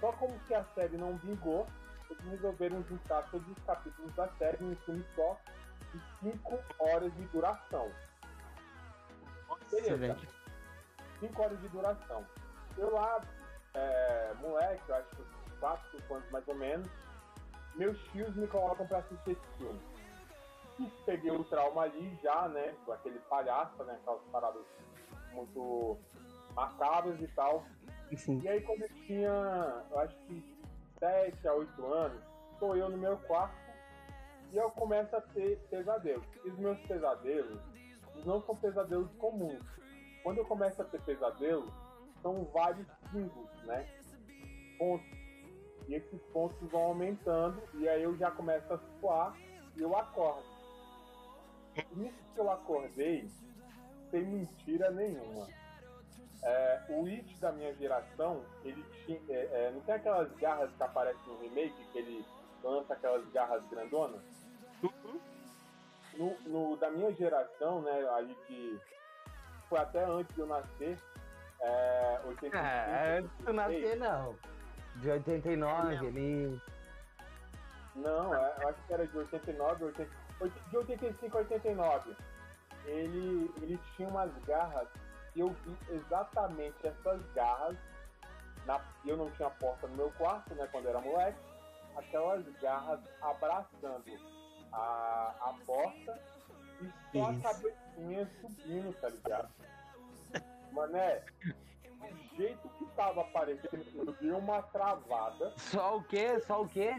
só como que a série não vingou, eles resolveram juntar todos os capítulos da série em um filme só de 5 horas de duração. Beleza. velho. 5 horas de duração. Eu lá, é, moleque, eu acho que 4, 5 anos mais ou menos, meus tios me colocam pra assistir esse filme. E peguei o trauma ali já, né? Com aquele palhaço, né? Aquelas paradas muito macabras e tal. Sim. E aí quando eu tinha, eu acho que 7 a 8 anos, estou eu no meu quarto e eu começo a ter pesadelos. E os meus pesadelos não são pesadelos comuns. Quando eu começo a ter pesadelo, são vários pingos, né? Pontos. E esses pontos vão aumentando e aí eu já começo a suar e eu acordo. Nisso que eu acordei, sem mentira nenhuma. É, o It da minha geração, ele tinha. é, é, não tem aquelas garras que aparecem no remake, que ele lança aquelas garras grandonas? No, no- da minha geração, né, aí que foi até antes de eu nascer, é, 85, É, antes de tu 86. nascer, não. De 89, ele. Não, é, eu acho que era de 89, 80, oit- de 85 a 89. Ele, ele tinha umas garras e eu vi exatamente essas garras. Na, eu não tinha porta no meu quarto, né, quando era moleque. Aquelas garras abraçando a, a porta e só Isso. a cabecinha subindo, tá ligado? Mané, do jeito que tava aparecendo, eu dei uma travada. Só o quê? Só o quê?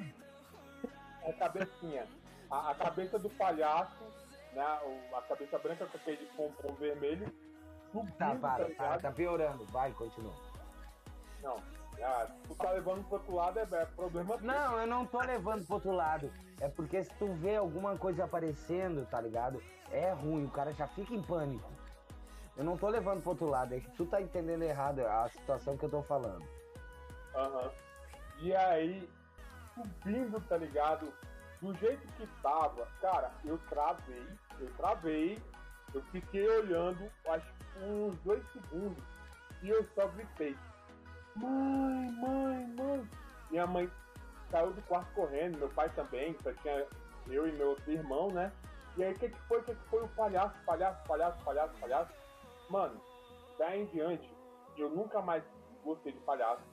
a cabecinha. A, a cabeça do palhaço, né? o- a cabeça branca com aquele pompom vermelho, subindo, Tá, tá, para, ligado? tá piorando. Vai, continua. Não. Ah, tu tá levando pro outro lado é, é problema teu. Não, eu não tô levando pro outro lado. É porque se tu vê alguma coisa aparecendo, tá ligado? É ruim, o cara já fica em pânico. Eu não tô levando pro outro lado, é que tu tá entendendo errado a situação que eu tô falando. Aham. E aí, subindo, tá ligado? Do jeito que tava, cara, eu travei, eu travei, eu fiquei olhando, acho uns dois segundos, e eu só gritei. Mãe, mãe, mãe. Minha mãe saiu do quarto correndo, meu pai também, só tinha eu e meu outro irmão, né? E aí, o que, que foi? O que, que foi o palhaço, palhaço, palhaço, palhaço, palhaço? Mano, daí em diante, eu nunca mais gostei de palhaço.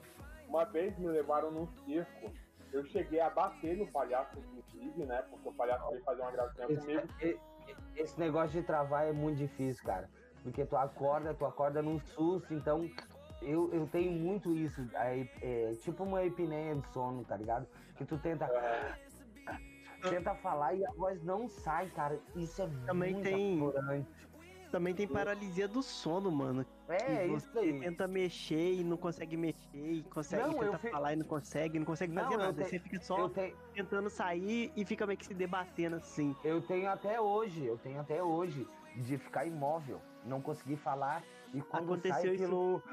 Uma vez me levaram num circo. Eu cheguei a bater no palhaço, inclusive, né? Porque o palhaço veio fazer uma gracinha comigo. Esse, esse negócio de travar é muito difícil, cara. Porque tu acorda, tu acorda num susto, então eu, eu tenho muito isso. É, é tipo uma epineia de sono, tá ligado? Que tu tenta, É, tenta falar e a voz não sai, cara. Isso é Também muito tem- apurante. Também tem paralisia do sono, mano. É, isso você aí. tenta mexer e não consegue mexer, e consegue Não, tenta fi- falar e não consegue, não consegue Não, fazer nada. te- Você fica só te, tentando sair e fica meio que se debatendo assim. eu tenho até hoje, eu tenho até hoje de ficar imóvel, não conseguir falar e quando Aconteceu sai isso-.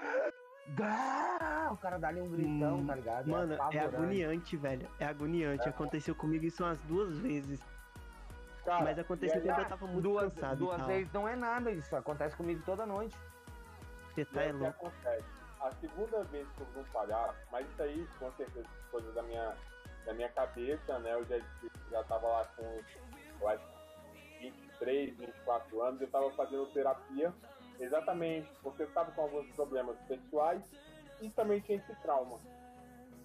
Gá! O cara dá ali um gritão, Hum, tá ligado? Mano, é apavorante. agoniante, velho. É agoniante. É. Aconteceu comigo isso umas duas vezes. Cara, Mas aconteceu e quando eu tava muito duas, cansado. duas vezes não é nada, isso acontece comigo toda noite. Você tá é que louco. acontece? a segunda vez que eu um palhaço, mas isso aí com certeza coisa da minha, da minha cabeça, né? Eu já, já tava lá com, eu acho, 23, 24 anos, eu tava fazendo terapia exatamente porque eu tava com alguns problemas pessoais e também tinha esse trauma.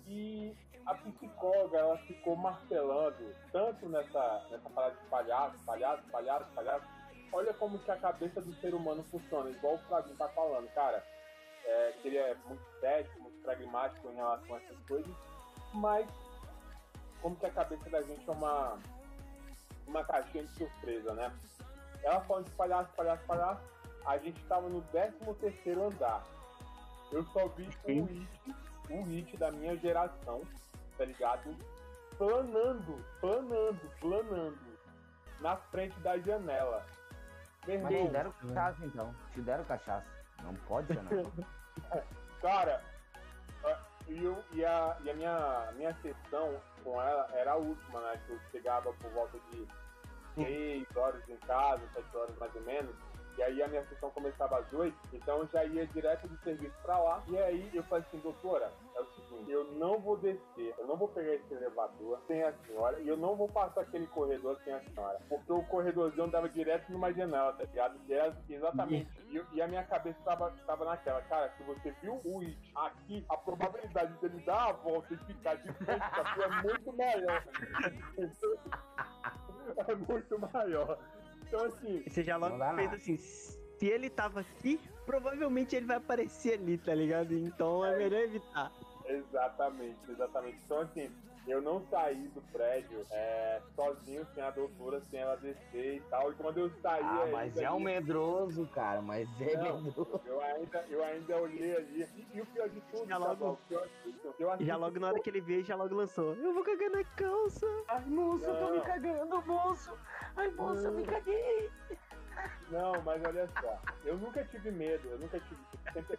E a psicóloga, ela ficou martelando tanto nessa, nessa parada de palhaço, palhaço, palhaço, palhaço. Olha como que a cabeça do ser humano funciona, igual o Flavinho tá falando, cara é, que ele é muito cético, muito pragmático em relação a essas coisas, mas como que a cabeça da gente é uma, uma caixinha de surpresa, né? Ela falando de palhaço, palhaço, palhaço, a gente estava no 13 andar. Eu só vi um hit, um hit da minha geração, tá ligado? Planando, planando, planando na frente da janela. Meu Mas te deram cachaça então, te deram cachaça. Não pode ser. Cara, e, eu, e, a, e a minha, minha sessão com ela era a última, né? Que eu chegava por volta de 6 horas em casa, 7 horas mais ou menos. E aí a minha sessão começava às 8, então eu já ia direto do serviço pra lá. E aí eu falei assim, doutora, seguinte, eu não vou descer, eu não vou pegar esse elevador sem a senhora, e eu não vou passar aquele corredor sem a senhora. Porque o corredorzão dava direto numa janela, tá ligado? E era exatamente. E, e, a minha cabeça tava, tava naquela, cara, se você viu o It aqui, a probabilidade dele dar a volta e ficar de frente pra é muito maior. é muito maior. Então, assim. Você já logo fez assim: se ele tava aqui, provavelmente ele vai aparecer ali, tá ligado? Então é, é melhor evitar. Exatamente, exatamente. Então, assim, eu não saí do prédio é, sozinho, sem a doutora, sem ela descer e tal. E quando eu saí. Ah, mas é um medroso, cara, mas é não, medroso. Eu ainda, eu ainda olhei ali. E, e o pior de tudo, já logo, eu já logo na hora que ele veio, já logo lançou. Eu vou cagar na calça. Ai, moço, eu tô me cagando, moço. Ai, moço, eu me caguei. Não, mas olha só, eu nunca tive medo, eu nunca tive. Sempre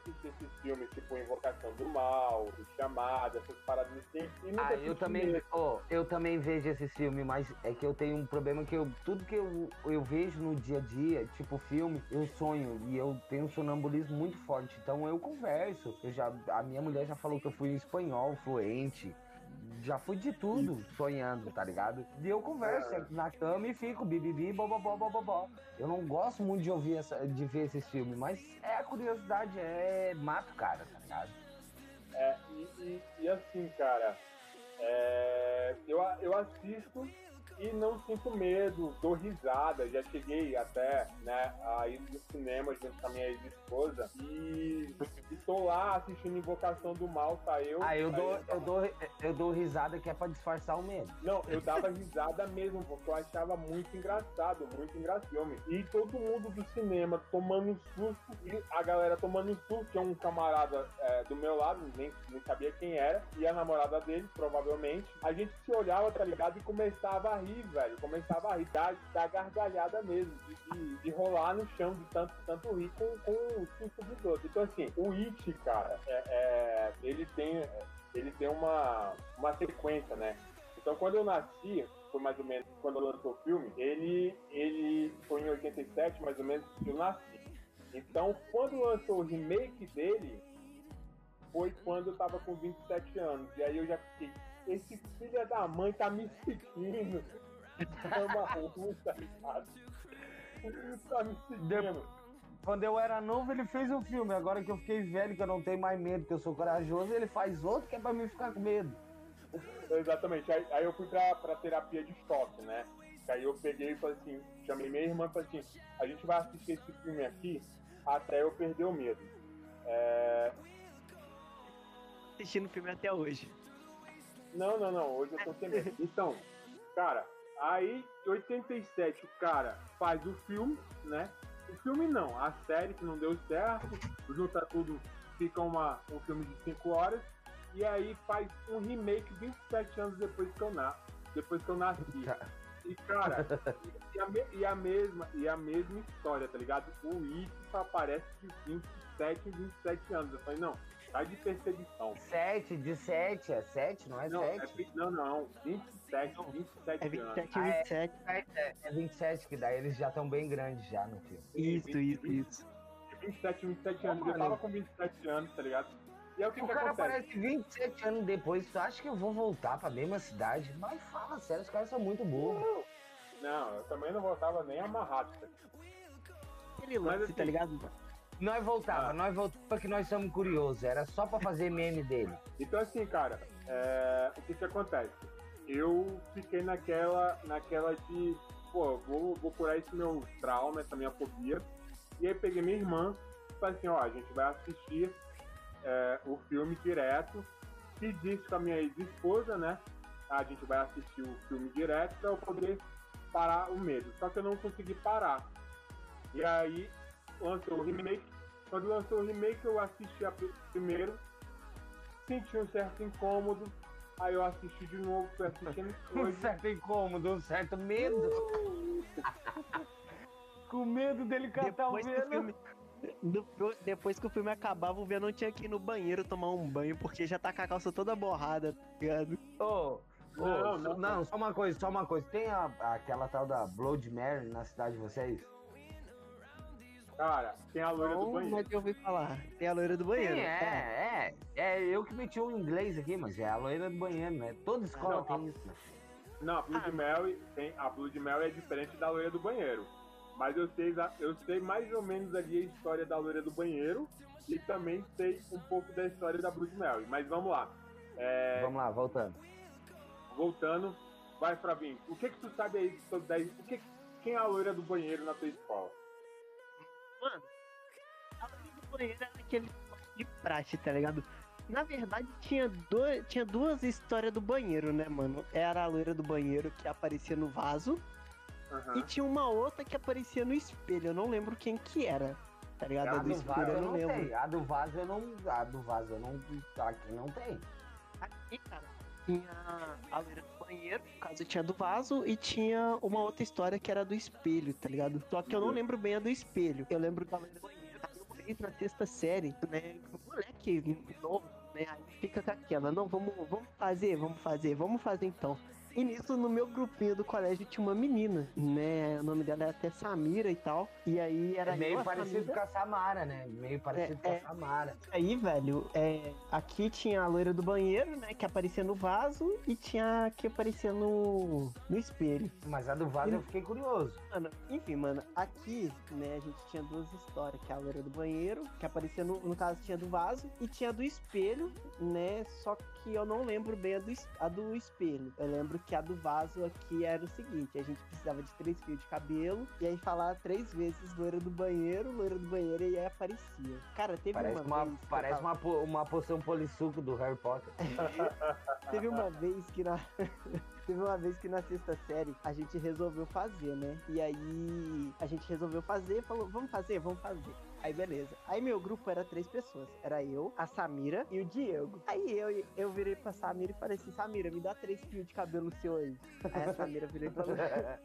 filmes, tipo Invocação do Mal, O Chamado, essas paradas assim. E ah, eu também, oh, eu também vejo esses filmes, mas é que eu tenho um problema que eu. Tudo que eu, eu vejo no dia a dia, tipo filme, eu sonho. E eu tenho um sonambulismo muito forte. Então eu converso. Eu já, a minha mulher já falou que eu fui espanhol fluente já fui de tudo sonhando, tá ligado? E eu converso é. na cama e fico bibibi, bobobó, bobobó. Eu não gosto muito de ouvir essa, de ver esses filmes, mas é a curiosidade, é mato, cara, tá ligado? É, e, e, e assim, cara, é, eu, eu assisto e não sinto medo, dou risada. Já cheguei até né, a ir no cinema junto com a minha ex-esposa e estou lá assistindo Invocação do Mal, tá eu. Ah, eu, tá dou, eu, eu, dou, eu dou risada que é pra disfarçar o medo. Não, eu dava risada mesmo, porque eu achava muito engraçado, muito engraçado. E todo mundo do cinema tomando um susto, e a galera tomando um susto, tinha um camarada é, do meu lado, nem, nem sabia quem era, e a namorada dele, provavelmente. A gente se olhava, tá ligado? E começava a rir rir, velho. Começava a rir, dar gargalhada mesmo, de, de, de, rolar no chão, de tanto, tanto rir com, com o susto dos outros. Então, assim, o It, cara, é, é, ele tem, ele tem uma, uma sequência, né? Então, quando eu nasci, foi mais ou menos quando lançou o filme, ele, ele foi em 87, mais ou menos, que eu nasci. Então, quando lançou o remake dele, foi quando eu tava com 27 anos. E aí eu já fiquei, esse filho da mãe tá me seguindo. É uma ruta, Tá me seguindo. Quando eu era novo, ele fez um filme. Agora que eu fiquei velho, que eu não tenho mais medo, que eu sou corajoso, ele faz outro que é pra mim ficar com medo. Exatamente. Aí, aí eu fui pra, pra terapia de choque, né? Aí eu peguei e falei assim, chamei minha irmã e falei assim, a gente vai assistir esse filme aqui até eu perder o medo. É... Assistindo o filme até hoje. Não, não, não. Hoje eu tô sem medo. Então, cara, aí 87 o cara faz o filme, né? O filme não, a série que não deu certo, junta tudo, fica uma, um filme de 5 horas, e aí faz um remake 27 anos depois que eu, na, depois que eu nasci. E cara, e, a, e, a, mesma, e a mesma história, tá ligado? O It aparece de 27 em 27 anos. Eu falei, não, Tá de perseguição. 7, de 7, é 7, não é não, 7? É, não, não, 27, 27 É 27, anos. 27. Ah, é, é, é 27, que daí eles já estão bem grandes já no filme. Isso, 20, isso, 20, isso. 27, 27 anos. Eu tava com 27 anos, tá ligado? E aí o que, o que cara acontece? aparece 27 anos depois, tu acha que eu vou voltar pra mesma cidade? Mas fala sério, os caras são muito burros. Não, eu também não voltava nem amarrado. Aquele Mas lance, assim- tá ligado? Nós voltava, Ah. nós voltava que nós somos curiosos, era só pra fazer meme dele. Então assim, cara, é, o que que acontece? Eu fiquei naquela, naquela de, pô, vou, vou curar esse meu trauma, essa minha fobia. E aí peguei minha irmã e falei assim, ó, a gente vai assistir é, o filme direto. Se disse com a minha ex-esposa, né? A gente vai assistir o filme direto pra eu poder parar o medo. Só que eu não consegui parar. E aí lançou o remake. Quando lançou o remake, eu assisti a pri- primeiro, senti um certo incômodo, aí eu assisti de novo, fui assistindo Um certo incômodo, um certo medo. Com medo dele catar o Depois que o Venom. depois que o filme acabava, o Venom tinha que ir no banheiro tomar um banho, porque já tá com a calça toda borrada, tá ligado? Ô, ô, Não, não, não. só uma coisa, só uma coisa. Tem a- aquela tal da Blood Mary na cidade de vocês? Cara, tem a loira do banheiro. mas eu ouvi falar. Tem a loira do banheiro. Sim, tá? é, é. É eu que meti o inglês aqui, mas é a loira do banheiro, né? Toda escola Não, tem isso. né? Não, a Blood Ah. Mary tem. A Blood Mary é diferente da loira do banheiro. Mas eu sei, eu sei mais ou menos ali a história da loira do banheiro e também sei um pouco da história da Blood Mary. Mas vamos lá. É, Vamos lá, voltando. voltando, vai pra mim. O que que tu sabe aí sobre da, o que, quem é a loira do banheiro na tua escola? Mano, a loira do banheiro era aquele de praxe, tá ligado? Na verdade, tinha, dois, tinha duas histórias do banheiro, né, mano? Era a loira do banheiro que aparecia no vaso Aham. e tinha uma outra que aparecia no espelho. Eu não lembro quem que era, tá ligado? A A do do vaso espelho eu não lembro. sei. A do vaso eu não. A do vaso eu não. Aqui não tem. Aqui, cara, tinha a loira do banheiro, no caso tinha do vaso, e tinha uma outra história que era do espelho, tá ligado? Só que eu não lembro bem a do espelho. Eu lembro da loira do banheiro. Eu na sexta série, né? Moleque novo, né? Aí fica com aquela, não, vamos, vamos fazer, vamos fazer, vamos fazer então. E nisso, no meu grupinho do colégio, tinha uma menina, né? O nome dela era até Samira e tal. E aí era É meio eu, a parecido Samira. com a Samara, né? Meio parecido com é. a Samara. Aí, velho, é, aqui tinha a loira do banheiro, né? Que aparecia no vaso e tinha a que aparecia no, no espelho. Mas a do vaso eu fiquei curioso. Mano, enfim, mano, aqui, né, a gente tinha duas histórias, que é a loira do banheiro, que aparecia no, no caso tinha do vaso, e tinha do espelho, né? Só que eu não lembro bem a do, a do espelho. Eu lembro que a do vaso aqui era o seguinte, a gente precisava de três fios de cabelo, e aí falar três vezes loira do banheiro, loira do banheiro, e aí aparecia. Cara, teve Parece uma, uma, parece tava- uma, uma poção polissuco do Harry Potter. Teve uma vez que na. Teve uma vez que na sexta série a gente resolveu fazer, né? E aí a gente resolveu fazer, falou, vamos fazer, vamos fazer. Aí beleza. Aí meu grupo era três pessoas. Era eu, a Samira e o Diego. Aí eu, eu virei pra Samira e falei assim, Samira, me dá três fios de cabelo seu aí. Aí a Samira virou e falou.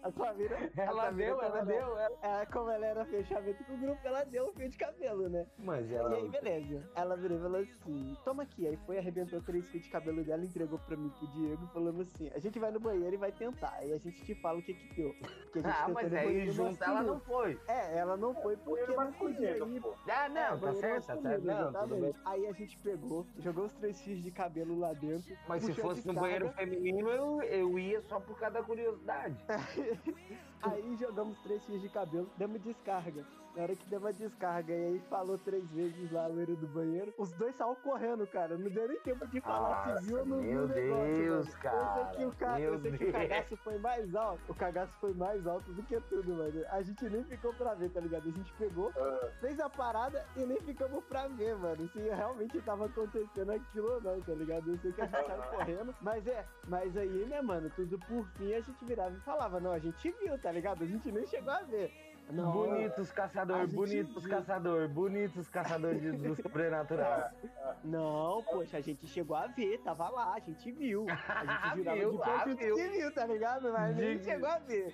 A Samira. a Ela Samira, deu, ela deu. ela- ela- como ela era fechamento com o grupo, ela deu um fio de cabelo, né? Mas E ela. aí, beleza. Ela virou e falou assim: toma aqui. Aí foi, arrebentou três fios de cabelo dela, entregou pra mim pro Diego, falando assim: a gente vai no banheiro e vai tentar. Aí a gente te fala o que que deu. Que a gente Ah, mas aí junto ela não foi. É, ela não foi porque não podia pô. Ah, não, É, tá certo, tá certo. Não, exatamente. Aí a gente pegou, jogou os três fios de cabelo lá dentro. Mas se fosse no banheiro feminino, eu, eu ia só por causa da curiosidade. Aí jogamos três fios de cabelo, demos descarga. Na hora que deu uma descarga e aí falou três vezes lá loira do banheiro, os dois saíram correndo, cara. Não deu nem tempo de falar Nossa, se viu ou não viu meu o negócio. Deus, mano. cara, Eu sei que o, ca... meu eu sei que o cagaço foi mais alto. O cagaço foi mais alto do que tudo, mano. A gente nem ficou pra ver, tá ligado? A gente pegou, Ah. fez a parada e nem ficamos pra ver, mano. Se realmente tava acontecendo aquilo ou não, tá ligado? Eu sei que a gente saiu correndo. Mas é, mas aí, né, mano, tudo por fim a gente virava e falava, não, a gente viu, tá ligado? A gente nem chegou a ver. Não, Bonitos A caçador, gente bonitos viu. caçador, bonitos caçadores de- do sobrenatural. Não, poxa, a gente chegou a ver, tava lá, a gente viu. A gente jurava Viu, de ah, pé viu. viu, tá ligado? Mas nem De- chegou a ver.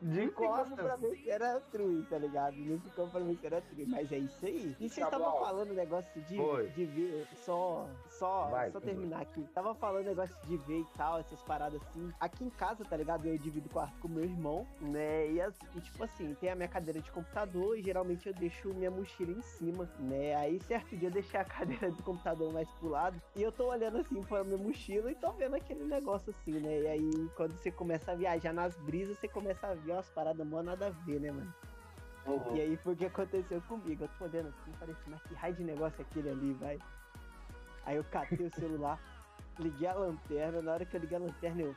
De costas. pra ver se era true, tá ligado? Não ficou pra ver se era true, mas é isso aí. E vocês estavam falando negócio de, Foi. de ver, só, só, Vai, só terminar aqui. Tava falando negócio de ver e tal, essas paradas assim. Aqui em casa, tá ligado? Eu divido quarto com meu irmão, né? E, as- e, tipo assim, tem a minha cadeira de computador e geralmente eu deixo minha mochila em cima, né? Aí certo dia eu deixei a cadeira do computador mais pro lado e eu tô olhando assim pra minha mochila e tô vendo aquele negócio assim, né? E aí quando você começa a viajar nas brisas, você começa a ver umas paradas mó nada a ver, né, mano? Uhum. E aí foi o que aconteceu comigo. Eu tô olhando assim, falei assim, mas que raio de negócio é aquele ali, vai? Aí eu catei o celular, liguei a lanterna, na hora que eu liguei a lanterna eu.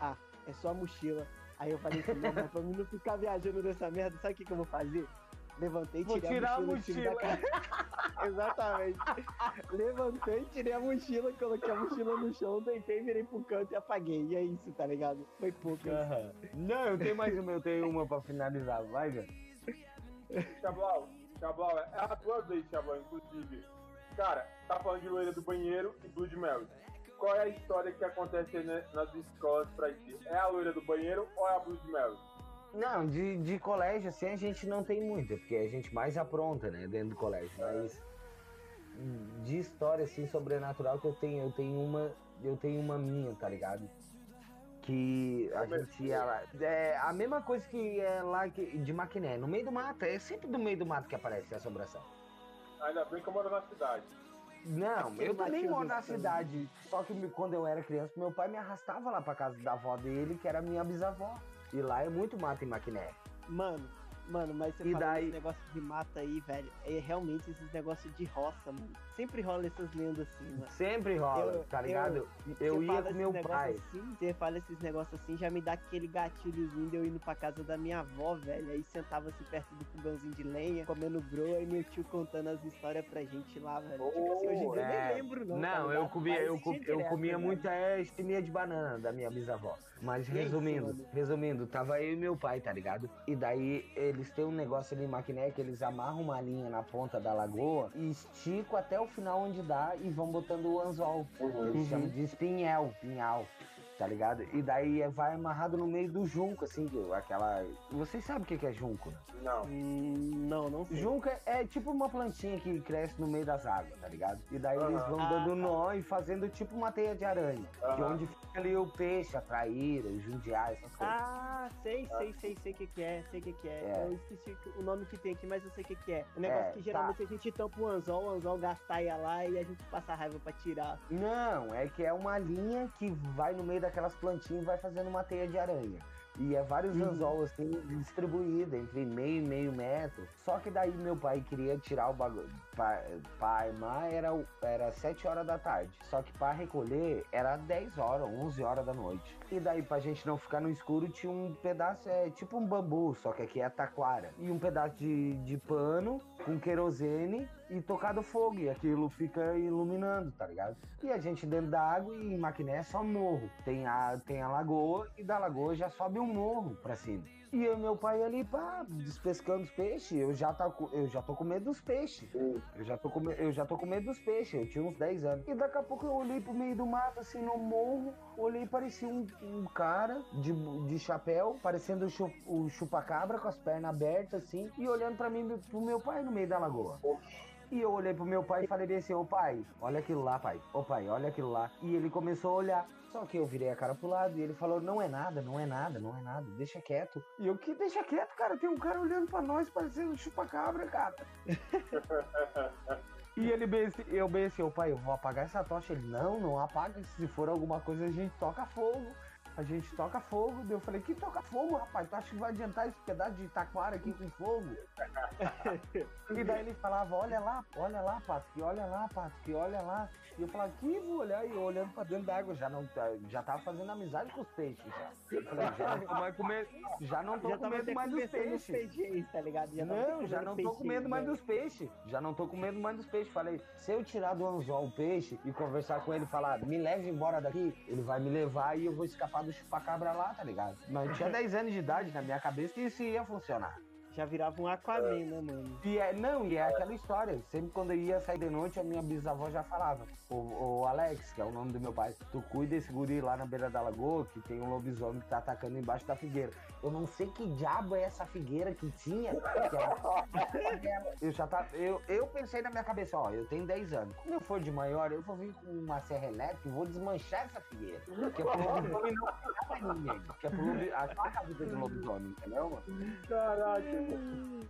Ah, é só a mochila. Aí eu falei assim, não, mas pra mim não ficar viajando nessa merda, sabe o que, que eu vou fazer? Levantei, Vou tirei tirar a a mochila, da cara. Exatamente. Levantei, tirei a mochila, coloquei a mochila no chão, deitei, virei pro canto e apaguei. E é isso, tá ligado? Foi pouco. isso. Aham. Não, eu tenho mais uma, eu tenho uma pra finalizar. Vai, velho. Chablau, Chablau, é a tua vez, Chablau, inclusive. Cara, tá falando de loira do banheiro e Blood Mary. Qual é a história que acontece nas escolas pra ti? É a loira do banheiro ou é a Blood Mary? Não, de, de colégio assim a gente não tem muita, porque a gente mais apronta, né, dentro do colégio. Mas de história assim sobrenatural que eu tenho, eu tenho uma, eu tenho uma minha, tá ligado? Que a gente ia lá. É a mesma coisa que é lá que, de Maquiné, no meio do mato, é sempre do meio do mato que aparece a assombração. Ainda bem que eu moro na cidade. Não, eu também matinho moro na desse cidade. Só que quando eu era criança, meu pai me arrastava lá pra casa da avó dele, que era minha bisavó. E lá é muito mato em Maquiné. Mano, mano, mas você E falou daí- esse negócio de mata aí, velho. É realmente esses negócios de roça, mano. Sempre rola essas lendas assim, mano. Sempre rola, Eu- tá ligado? Você Eu, ia com meu pai. Assim, você fala esses negócios assim, já me dá aquele gatilhozinho de eu indo pra casa da minha avó, velho. Aí sentava assim perto do fogãozinho de lenha, comendo broa e meu tio contando as histórias pra gente lá, velho. tipo assim, hoje em dia eu É, nem lembro, não. tá Não, eu ligado? comia, eu, assistia com- eu comia velho. muita é, espinha de banana da minha bisavó. Mas E é isso, resumindo, mano. resumindo, tava eu e meu pai, tá ligado? E daí eles têm um negócio ali em Maquiné que eles amarram uma linha na ponta da lagoa e esticam até o final onde dá e vão botando o anzol. Eles Uhum. chamam de espinhel, pinhal. Tá ligado? E daí é- vai amarrado no meio do junco, assim, que- aquela. Vocês sabem o que que é junco? né? Não. Hum, não, não sei. Junco é, é tipo uma plantinha que cresce no meio das águas, tá ligado? E daí eles vão Ah, dando tá. nó e fazendo tipo uma teia de aranha. Que Aham. onde fica ali o peixe, a traíra, o jundiar, essas coisas. Ah, sei, sei, sei, sei o que, que é, sei o que, que é. É. Eu esqueci o nome que tem aqui, mas eu sei o que, que é. O negócio É, que geralmente a gente tampa o anzol, o anzol gastaia lá e a gente passa raiva pra tirar. Não, é que é uma linha que vai no meio daquelas plantinhas e vai fazendo uma teia de aranha. E é vários Uhum. anzol assim distribuídos entre meio e meio metro. Só que daí meu pai queria tirar o bagulho. Pra, pra armar era, era 7 horas da tarde. Só que pra recolher era 10 horas, 11 horas da noite. E daí pra gente não ficar no escuro tinha um pedaço, é tipo um bambu, só que aqui é taquara. E um pedaço de, de pano com querosene e tocado fogo. E aquilo fica iluminando, tá ligado? E a gente dentro da água e em Maquiné é só morro. Tem a, tem a lagoa e da lagoa já sobe um morro pra cima. E eu meu pai ali, pá, despescando os peixes. Eu já, tá, eu já tô com medo dos peixes. Eu já, tô com, eu já tô com medo dos peixes. Eu tinha uns 10 anos. E daqui a pouco eu olhei pro meio do mato, assim, no morro. Olhei parecia um, um cara de, de chapéu, parecendo o, chu, o chupacabra, com as pernas abertas, assim. E olhando pra mim, pro meu pai no meio da lagoa. E eu olhei pro meu pai e falei bem assim, ô pai, olha aquilo lá, pai. Ô pai, olha aquilo lá. E ele começou a olhar. Só que eu virei a cara pro lado e ele falou, não é nada, não é nada, não é nada, deixa quieto. E eu, que deixa quieto, cara? Tem um cara olhando pra nós parecendo um chupacabra, cara. E ele bem assim, eu bem assim, ô pai, eu vou apagar essa tocha. Ele, não, não apaga, se for alguma coisa a gente toca fogo. A gente toca fogo. Daí Eu falei, que toca fogo, rapaz? Tu acha que vai adiantar esse pedaço de taquara aqui com fogo? e daí ele falava, olha lá, olha lá, Patrick, olha lá, Patrick, olha lá. E eu falava, que vou olhar? E eu olhando pra dentro da água, já não já tava fazendo amizade com os peixes já. Eu falei, já não tô mais com medo, já não tô já com medo mais dos peixes. peixes, tá ligado? Já Não, já não tô com medo mais né? dos peixes. Já não tô com medo mais dos peixes. Falei, se eu tirar do anzol o peixe e conversar com ele e falar, me leve embora daqui, ele vai me levar e eu vou escapar do chupacabra lá, tá ligado? Mas eu tinha 10 anos de idade, na minha cabeça que isso ia funcionar. Já virava um Aquaman, né, mano? E é, não, e é aquela história. Sempre quando eu ia sair de noite, a minha bisavó já falava. O, o Alex, que é o nome do meu pai, tu cuida desse guri lá na beira da lagoa, que tem um lobisomem que tá atacando embaixo da figueira. Eu não sei que diabo é essa figueira que tinha. Que era... eu já tá, eu, eu pensei na minha cabeça, ó, eu tenho 10 anos. Quando eu for de maior, eu vou vir com uma serra elétrica e vou desmanchar essa figueira. Que é pro lobisomem não mais ninguém. Que é pro lobisomem. A vida do lobisomem, entendeu, mano? Caraca.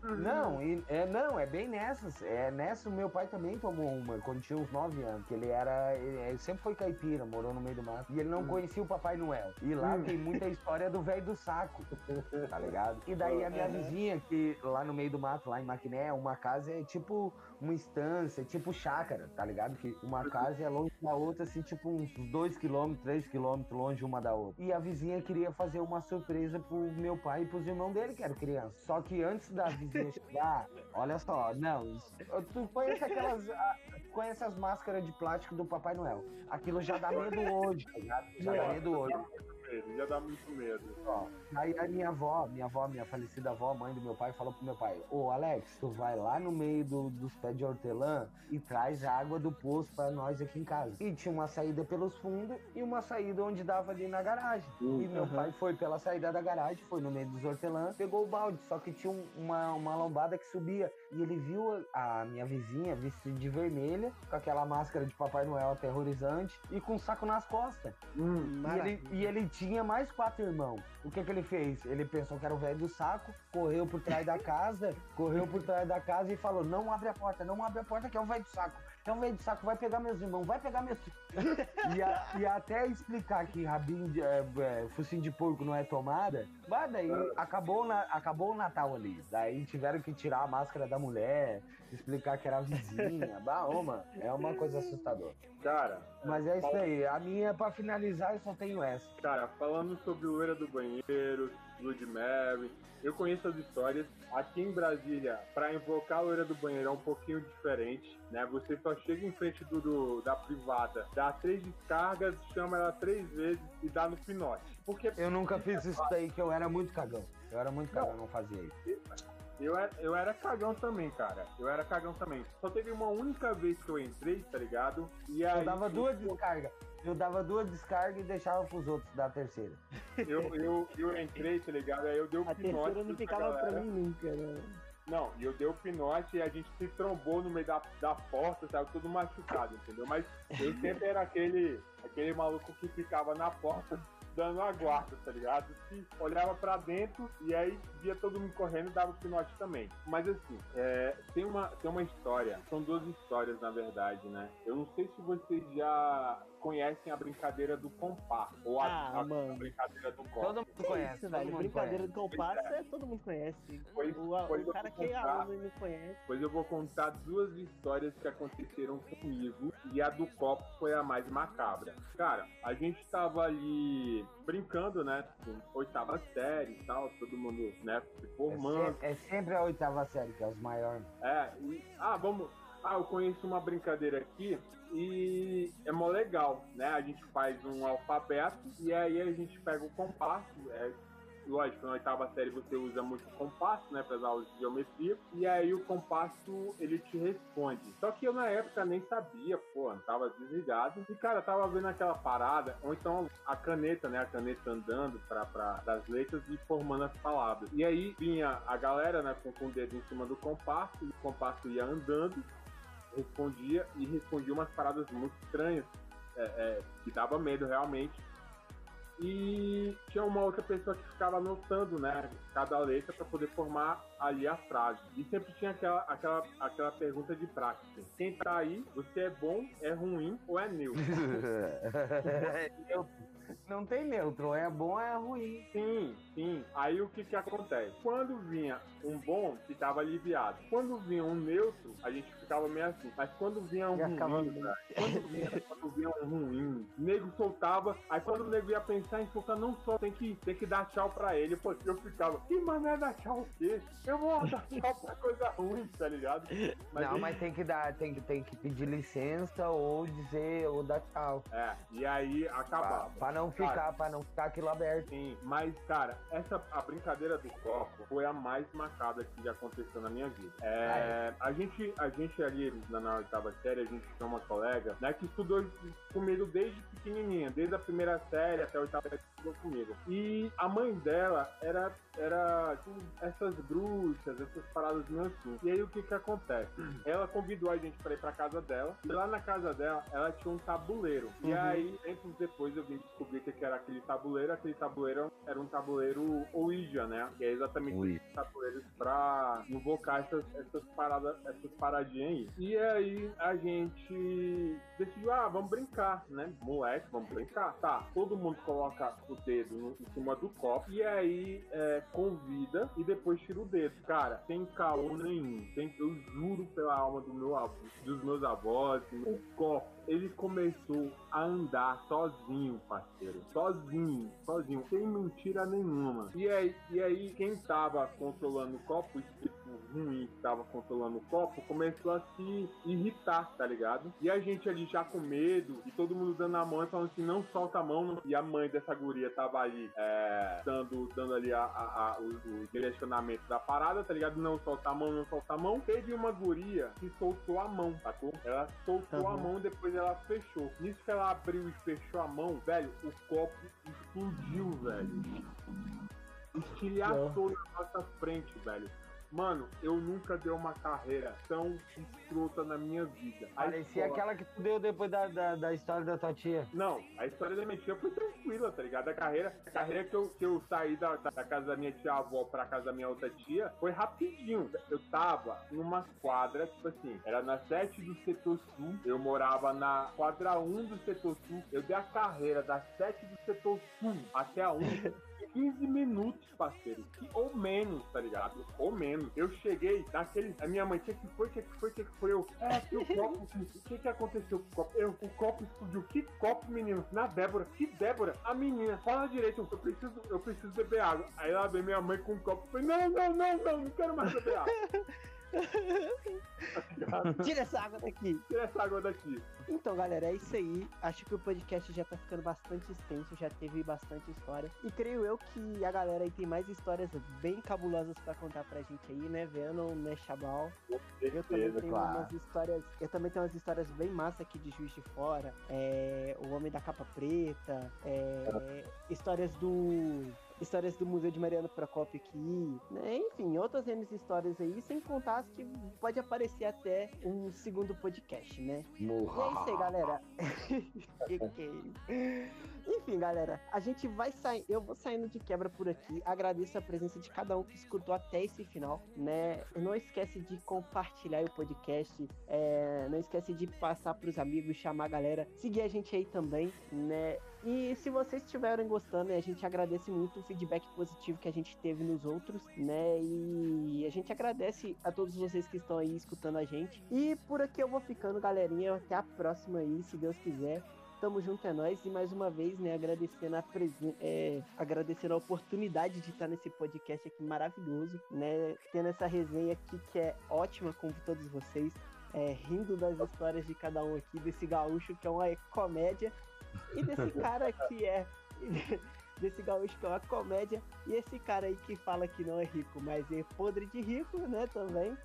Não, e, é, não, é bem nessas. É nessa o meu pai também tomou uma quando tinha uns 9 anos. Que ele era. Ele, ele sempre foi caipira, morou no meio do mato. E ele não conhecia o Papai Noel. E lá tem muita história do velho do saco. Tá ligado? E daí a minha vizinha, que lá no meio do mato, lá em Maquiné, uma casa é tipo uma instância, tipo chácara, tá ligado? Que uma casa é longe da outra, assim, tipo uns 2 km, 3 km longe uma da outra. E a vizinha queria fazer uma surpresa pro meu pai e pros irmãos dele, que eram crianças. Só que antes da vizinha chegar, olha só, não, tu conhece aquelas. a- conhece as máscaras de plástico do Papai Noel. Aquilo já dá medo hoje, tá ligado? Já dá medo hoje. Ele já dá muito medo. Ó, aí a minha avó, minha avó, minha falecida avó, mãe do meu pai, falou pro meu pai: Ô Alex, tu vai lá no meio do- dos pés de hortelã e traz a água do poço pra nós aqui em casa. E tinha uma saída pelos fundos e uma saída onde dava ali na garagem. E meu pai foi pela saída da garagem, foi no meio dos hortelã, pegou o balde, só que tinha um- uma, uma lombada que subia. E ele viu a, a minha vizinha vestida de vermelha, com aquela máscara de Papai Noel aterrorizante e com um saco nas costas. E ele, e ele tinha mais quatro irmãos. O que que ele fez? Ele pensou que era o velho do saco, correu por trás da casa, correu por trás da casa e falou: Não abre a porta, não abre a porta, que é o velho do saco. É o velho do saco, vai pegar meus irmãos, vai pegar meus. e, a- e até explicar que rabinho de, é, é, focinho de porco não é tomada, mas daí acabou, na, acabou o Natal ali. Daí tiveram que tirar a máscara da mulher, explicar que era a vizinha. bah, ô, mano, é uma coisa assustadora. Cara, Mas é isso aí. A minha, pra finalizar, eu só tenho essa. cara, falando sobre loira do banheiro, Blood Mary, eu conheço as histórias. Aqui em Brasília, pra invocar a loira do banheiro é um pouquinho diferente, né? Você só chega em frente do, do- da privada, dá três descargas, chama ela três vezes e dá no pinote. Porque Eu nunca fiz isso daí, que eu era muito cagão. Eu era muito cagão, não fazia isso. Eu era, eu era cagão também, cara. Eu era cagão também. Só teve uma única vez que eu entrei, tá ligado? E aí, Eu dava duas descargas. Eu dava duas descargas e deixava pros outros dar a terceira. Eu, eu, eu entrei, tá ligado? Aí eu dei o A pinote. terceira não ficava pra mim nunca, né? Não, e eu dei o pinote e a gente se trombou no meio da, da porta, tava todo machucado, entendeu? Mas eu sempre era aquele, aquele maluco que ficava na porta dando a guarda, tá ligado? Que olhava pra dentro e aí via todo mundo correndo e dava o pinote também. Mas assim, é, tem, uma, tem uma história, são duas histórias na verdade, né? Eu não sei se vocês já conhecem a brincadeira do compá ou a, Ah, a mano. brincadeira do copo. Todo mundo conhece. isso, todo velho. mundo Brincadeira conhece. do compasso é, todo mundo conhece. Pois- o, a- pois o cara vou que é contar. aluno e não conhece. Pois eu vou contar duas histórias que aconteceram comigo e a do copo foi a mais macabra. Cara, a gente tava ali brincando, né? com Oitava série e tal, todo mundo, né, se É formando. sempre, é sempre a oitava série, que é os maiores. É, e, ah, vamos. Ah, eu conheço uma brincadeira aqui e é mó legal, né? A gente faz um alfabeto e aí a gente pega o compasso. É, lógico, na oitava série você usa muito o compasso, né? Para as aulas de geometria. E aí o compasso ele te responde. Só que eu na época nem sabia, pô, tava desligado. E cara, tava vendo aquela parada, ou então a caneta, né? A caneta andando para das letras e formando as palavras. E aí vinha a galera, né? Com, com o dedo em cima do compasso, e o compasso ia andando respondia e respondia umas paradas muito estranhas, é, é, que dava medo realmente. E tinha uma outra pessoa que ficava anotando, né, cada letra para poder formar ali a frase. E sempre tinha aquela, aquela, aquela pergunta de prática. Quem tá aí, você é bom, é ruim ou é neutro? Não tem neutro, é bom ou é ruim. Sim, sim. Aí o que que acontece? Quando vinha um bom, ficava aliviado. Quando vinha um neutro, a gente ficava meio assim. Mas quando vinha um ruim, bem. velho, quando vinha, quando vinha um ruim, o nego soltava. Aí quando o nego ia pensar em soltar, não só tem que, tem que dar tchau pra ele. Pô, eu ficava, que mané dar tchau o quê? Eu vou dar tchau pra coisa ruim, tá ligado? não, ele- mas tem que dar, tem que, tem que pedir licença ou dizer, ou dar tchau. É, e aí Pra, acabava. pra não ficar, cara, pra não ficar aquilo aberto. Sim, mas, cara, essa a brincadeira do copo foi a mais macabra que já aconteceu na minha vida. É, a, gente, a gente ali na, na oitava série, a gente tinha uma colega, né, que estudou comigo desde pequenininha, desde a primeira série até a oitava série comigo. E a mãe dela era, era tipo, essas bruxas, essas paradas meio assim. E aí o que que acontece? Ela convidou a gente pra ir pra casa dela, e lá na casa dela, ela tinha um tabuleiro. Uhum. E aí, tempos depois, eu vim descobrir que era aquele tabuleiro. Aquele tabuleiro era um tabuleiro Ouija, né? Que é exatamente Ouija. tabuleiros pra invocar essas, essas paradas, essas paradinhas aí. E aí, a gente decidiu, ah, vamos brincar, né? Moleque, vamos brincar. Tá, todo mundo coloca o dedo no, em cima do copo e aí é, convida e depois tira o dedo. Cara, sem caô nenhum. Tem, eu juro pela alma do meu avô, dos meus avós, o copo, ele começou a andar sozinho, parceiro. Sozinho, sozinho, sem mentira nenhuma. E aí, e aí quem tava controlando o copo, ruim que tava controlando o copo, começou a se irritar, tá ligado? E a gente ali já com medo, e todo mundo dando a mão e falando assim, não solta a mão. E a mãe dessa guria tava ali, é, dando, dando ali a, a, a, o, o, direcionamento da parada, tá ligado? Não solta a mão, não solta a mão. Teve uma guria que soltou a mão, sacou? Ela soltou uhum. a mão, depois ela fechou. Nisso que ela abriu e fechou a mão, velho, o copo explodiu, velho. Estilhaçou na nossa frente, velho. Mano, eu nunca dei uma carreira tão escrota na minha vida. A Parecia escola... aquela que tu deu depois da, da, da, história da tua tia. Não, a história da minha tia foi tranquila, tá ligado? A carreira, a carreira que, eu, que eu saí da, da casa da minha tia avó pra casa da minha outra tia foi rapidinho. Eu tava numa quadra, tipo assim, era na 7 do setor sul, eu morava na quadra 1 do setor sul. Eu dei a carreira da 7 do setor sul até a 1 15 minutos, parceiro. Ou menos, tá ligado? Ou menos. Eu cheguei naquele. A minha mãe, o que, foi? O que, que foi? O que, que foi? Eu. É, que o copo. O que, que aconteceu com o copo? Eu, o copo explodiu. Que copo, menino? Na Débora. Que Débora? A menina. Fala direito. Eu preciso, eu preciso beber água. Aí ela veio minha mãe com um copo. Falei, não, não, não, não, não quero mais beber água. Tira essa água daqui. Tira essa água daqui. Então, galera, é isso aí. Acho que o podcast já tá ficando bastante extenso, já teve bastante história. E creio eu que a galera aí tem mais histórias bem cabulosas para contar pra gente aí, né? Venom, né, Chabal. Eu também tenho claro. umas histórias. Eu também tenho umas histórias bem massa aqui de Juiz de Fora. É, o Homem da Capa Preta. É, histórias do histórias do Museu de Mariano Procópio aqui, né? Enfim, outras N histórias aí, sem contar as que pode aparecer até um segundo podcast, né? Morra. E é isso aí, galera. Enfim, galera, a gente vai sair, eu vou saindo de quebra por aqui. Agradeço a presença de cada um que escutou até esse final, né? Não esquece de compartilhar o podcast, é... não esquece de passar pros amigos, chamar a galera, seguir a gente aí também, né? E se vocês estiverem gostando, a gente agradece muito o feedback positivo que a gente teve nos outros, né? E a gente agradece a todos vocês que estão aí escutando a gente. E por aqui eu vou ficando, galerinha. Até a próxima aí, se Deus quiser. Tamo junto, é nóis. E mais uma vez, né, agradecendo a, é, agradecendo a oportunidade de estar nesse podcast aqui maravilhoso, né? Tendo essa resenha aqui que é ótima com todos vocês. É, rindo das histórias de cada um aqui, desse gaúcho que é uma comédia e desse cara que é. Desse gaúcho que é uma comédia. E esse cara aí que fala que não é rico, mas é podre de rico, né? Também.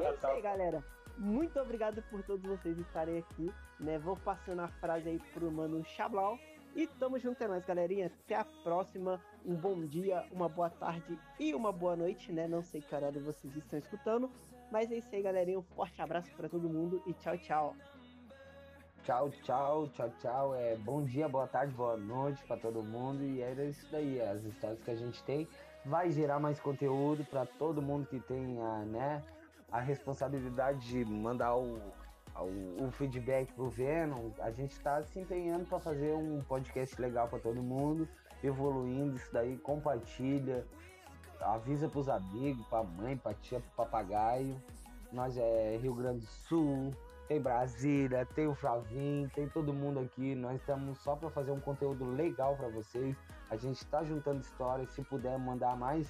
E é isso aí, galera. Muito obrigado por todos vocês estarem aqui, né? Vou passando a frase aí pro mano Chablau. E tamo junto, é nóis, galerinha. Até a próxima. Um bom dia, uma boa tarde e uma boa noite, né? Não sei que horário vocês estão escutando. Mas é isso aí, galerinha. Um forte abraço para todo mundo e tchau, tchau. Tchau, tchau, tchau, tchau. É, bom dia, boa tarde, boa noite para todo mundo. E era isso daí, as histórias que a gente tem. Vai gerar mais conteúdo para todo mundo que tem a, né, a responsabilidade de mandar o, o, o feedback pro Venom. A gente está se empenhando para fazer um podcast legal para todo mundo, evoluindo isso daí, compartilha, avisa pros amigos, pra mãe, pra tia, pro papagaio. Nós é Rio Grande do Sul, tem Brasília, tem o Flavim, tem todo mundo aqui. Nós estamos só para fazer um conteúdo legal para vocês. A gente está juntando histórias. Se puder mandar mais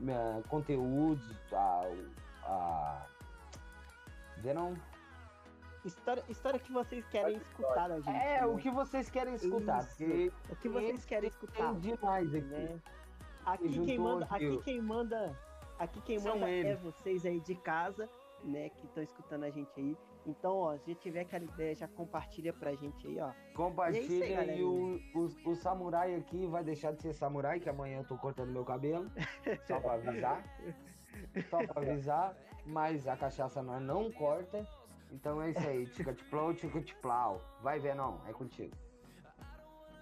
uh, conteúdos, a, a Venom, História, história que vocês querem escutar da gente. É, né? o que vocês querem escutar. O que vocês querem escutar. tem demais aqui. né? Aqui juntou quem manda, aqui, quem manda, aqui quem São manda é vocês aí de casa, né, que estão escutando a gente aí. Então, ó, se tiver aquela ideia, já compartilha pra gente aí, ó. E é isso aí, Compartilha e, o, o, o samurai aqui vai deixar de ser samurai, que amanhã eu tô cortando meu cabelo. Só pra avisar. Só pra avisar. Mas a cachaça nós não corta. Então é isso aí. Tica-tiplau, tica-tiplau. Vai ver, não. É contigo.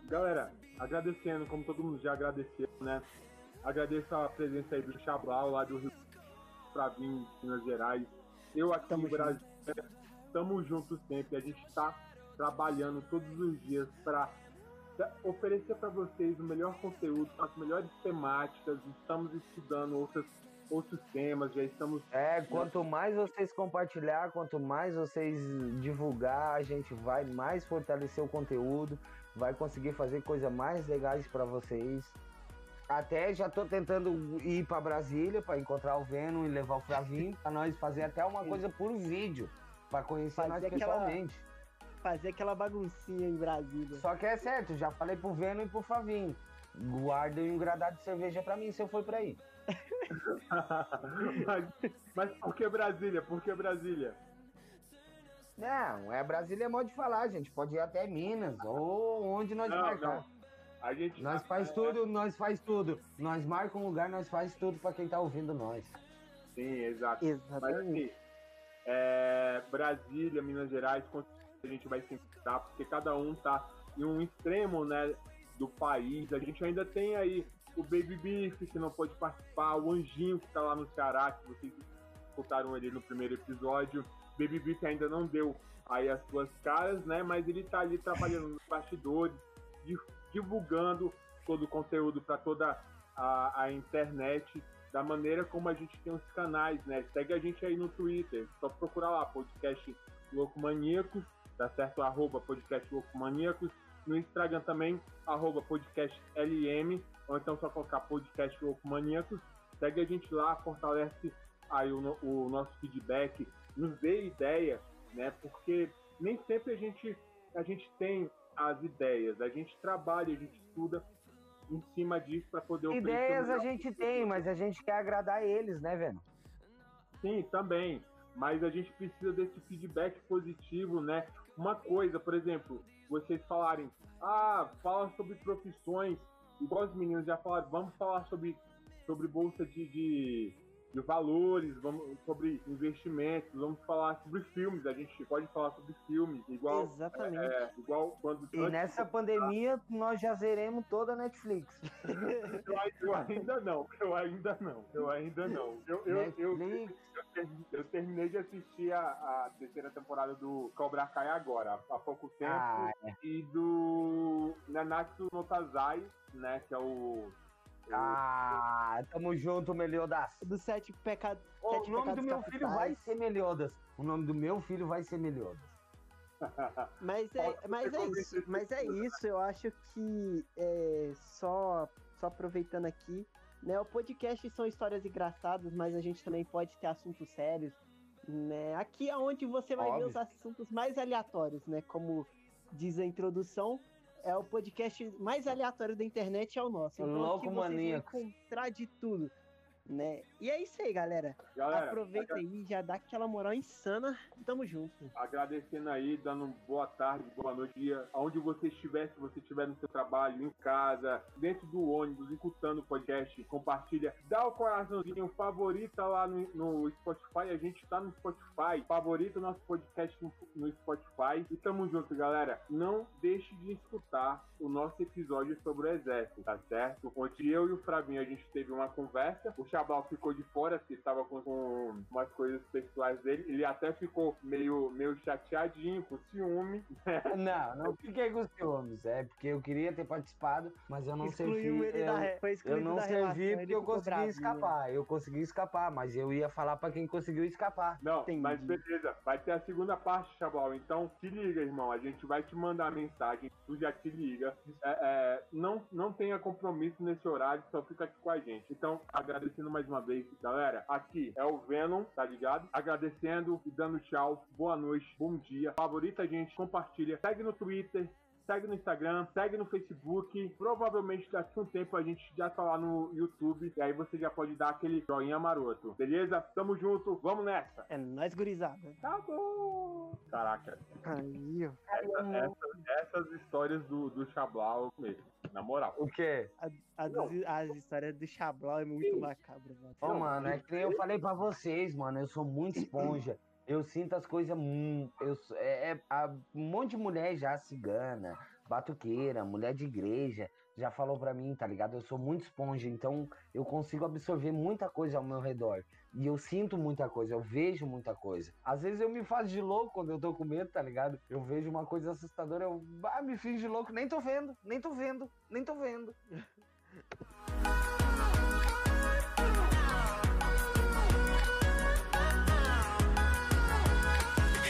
Galera, agradecendo, como todo mundo já agradeceu, né? Agradeço a presença aí do Chablau, lá do Rio pra vir em Minas Gerais. Eu aqui Tamo no Brasil, estamos juntos sempre. A gente está trabalhando todos os dias para oferecer para vocês o melhor conteúdo, as melhores temáticas. Estamos estudando outras, outros temas, já estamos É, quanto mais vocês compartilhar, quanto mais vocês divulgar, a gente vai mais fortalecer o conteúdo, vai conseguir fazer coisas mais legais pra vocês. Até já tô tentando ir pra Brasília pra encontrar o Venom e levar o Flavinho pra nós fazer até uma coisa por vídeo, pra conhecer Fazer nós aquela- pessoalmente. Fazer aquela baguncinha em Brasília. Só que é certo, já falei pro Venom e pro Flavinho. Guardem um gradado de cerveja pra mim se eu for pra aí. mas, mas por que Brasília? Por que Brasília? Não, é Brasília é modo de falar, gente. Pode ir até Minas ou onde nós Não, marcar. não. A gente Nós faz tudo, nós faz tudo. Nós marca um lugar, nós faz tudo pra quem tá ouvindo nós. Sim, exato. Mas Exatamente. assim, é, Brasília, Minas Gerais, a gente vai se encontrar, porque cada um tá em um extremo, né, do país. A gente ainda tem aí o Baby Beef, que não pode participar, o Anjinho, que tá lá no Ceará, que vocês escutaram ele no primeiro episódio. Baby Beef ainda não deu aí as suas caras, né, mas ele tá ali trabalhando nos bastidores, di- divulgando todo o conteúdo para toda a, a internet da maneira como a gente tem os canais, né? Segue a gente aí no Twitter, só procurar lá, podcast Louco Maníacos, tá certo? Arroba podcast Louco Maníacos. No Instagram também, arroba podcast LM, ou então só colocar podcast Louco Maníacos. Segue a gente lá, fortalece aí o, o nosso feedback, nos dê ideia, né? Porque nem sempre a gente, a gente tem as ideias, a gente trabalha, a gente estuda em cima disso para poder Ideias a gente tem, mas a gente quer agradar eles, né, Venom? Sim, também. Mas a gente precisa desse feedback positivo, né? Uma coisa, por exemplo, vocês falarem, ah, fala sobre profissões, igual os meninos já falaram, vamos falar sobre, sobre bolsa de, de, de valores, vamos, sobre investimentos, vamos falar sobre filmes, a gente pode falar sobre filmes, igual, Exatamente. é, igual quando. E nessa pandemia nós já zeremos toda a Netflix. Eu, eu ainda não, eu ainda não, eu ainda não. Eu, eu, eu. Eu ter- Eu terminei de assistir a, a terceira temporada do Cobra Kai agora, há, pouco tempo. Ah, E do Nanatsu no Tazai, né? Que é o. ah, tamo junto, Meliodas. Dos sete pecados. O nome do meu filho vai capitais. ser Meliodas. O nome do meu filho vai ser Meliodas. Mas é, mas é isso, mas é isso. Eu acho que é, só, só aproveitando aqui, né? O podcast são histórias engraçadas, mas a gente também pode ter assuntos sérios, né? Aqui é onde você vai ver Óbvio. os assuntos mais aleatórios, né? Como diz a introdução, é o podcast mais aleatório da internet é o nosso. Então vão maníacos. encontrar de tudo, né? E é isso aí, galera. Galera, Aproveita aí, já dá aquela moral insana. Tamo junto. agradecendo aí, dando boa tarde, boa noite, dia, aonde você estiver, se você estiver no seu trabalho, em casa, dentro do ônibus, escutando o podcast, compartilha, dá o coraçãozinho, favorita lá no, no Spotify, a gente tá no Spotify, favorita o nosso podcast no, no Spotify e tamo junto, galera. Não deixe de escutar o nosso episódio sobre o exército, tá certo? Onde eu e o Fravinho a gente teve uma conversa, o Chabal ficou de fora, porque estava com, com umas coisas pessoais dele, ele até ficou meio, meio chateadinho, com ciúme, Não, não fiquei com ciúmes. É porque eu queria ter participado, mas eu não Excluiu servi. ele eu, da re- foi eu não da servi relação, ele porque eu consegui bravinho. escapar. Eu consegui escapar, mas eu ia falar pra quem conseguiu escapar. Não, Entendi. mas beleza, vai ter a segunda parte, Chabal. Então, se liga, irmão. A gente vai te mandar mensagem, tu já te liga. É, é, não, não tenha compromisso nesse horário, só fica aqui com a gente. Então, agradecendo agradecendo mais uma vez. Galera, aqui é o Venom, tá ligado? Agradecendo e dando tchau. Boa noite, bom dia. Favorita a gente, compartilha. Segue no Twitter, segue no Instagram, segue no Facebook. Provavelmente daqui a um tempo a gente já tá lá no YouTube. E aí você já pode dar aquele joinha maroto. Beleza? Tamo junto, vamos nessa. É nóis, gurizada. Acabou! Caraca. Aí, ó. Essa- essas, histórias do, do Chablau mesmo. Na moral. O quê? A- as, as histórias do Chablau é muito macabra, mano. Ô, mano, é que eu falei pra vocês, mano. Eu sou muito esponja. Eu sinto as coisas. Eu, é, é- a- um monte de mulher já cigana, batuqueira, mulher de igreja, já falou pra mim, tá ligado? Eu sou muito esponja, então eu consigo absorver muita coisa ao meu redor. E eu sinto muita coisa, eu vejo muita coisa. Às vezes eu me faço de louco quando eu tô com medo, tá ligado? Eu vejo uma coisa assustadora, eu ah, me fingo de louco, nem tô vendo, nem tô vendo, nem tô vendo.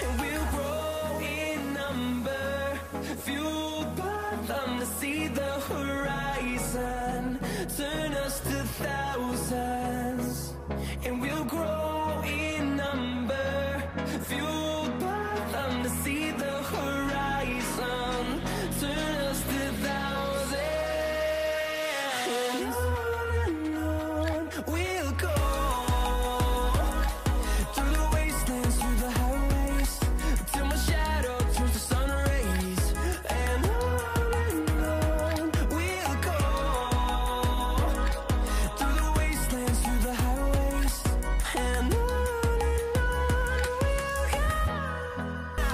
And we'll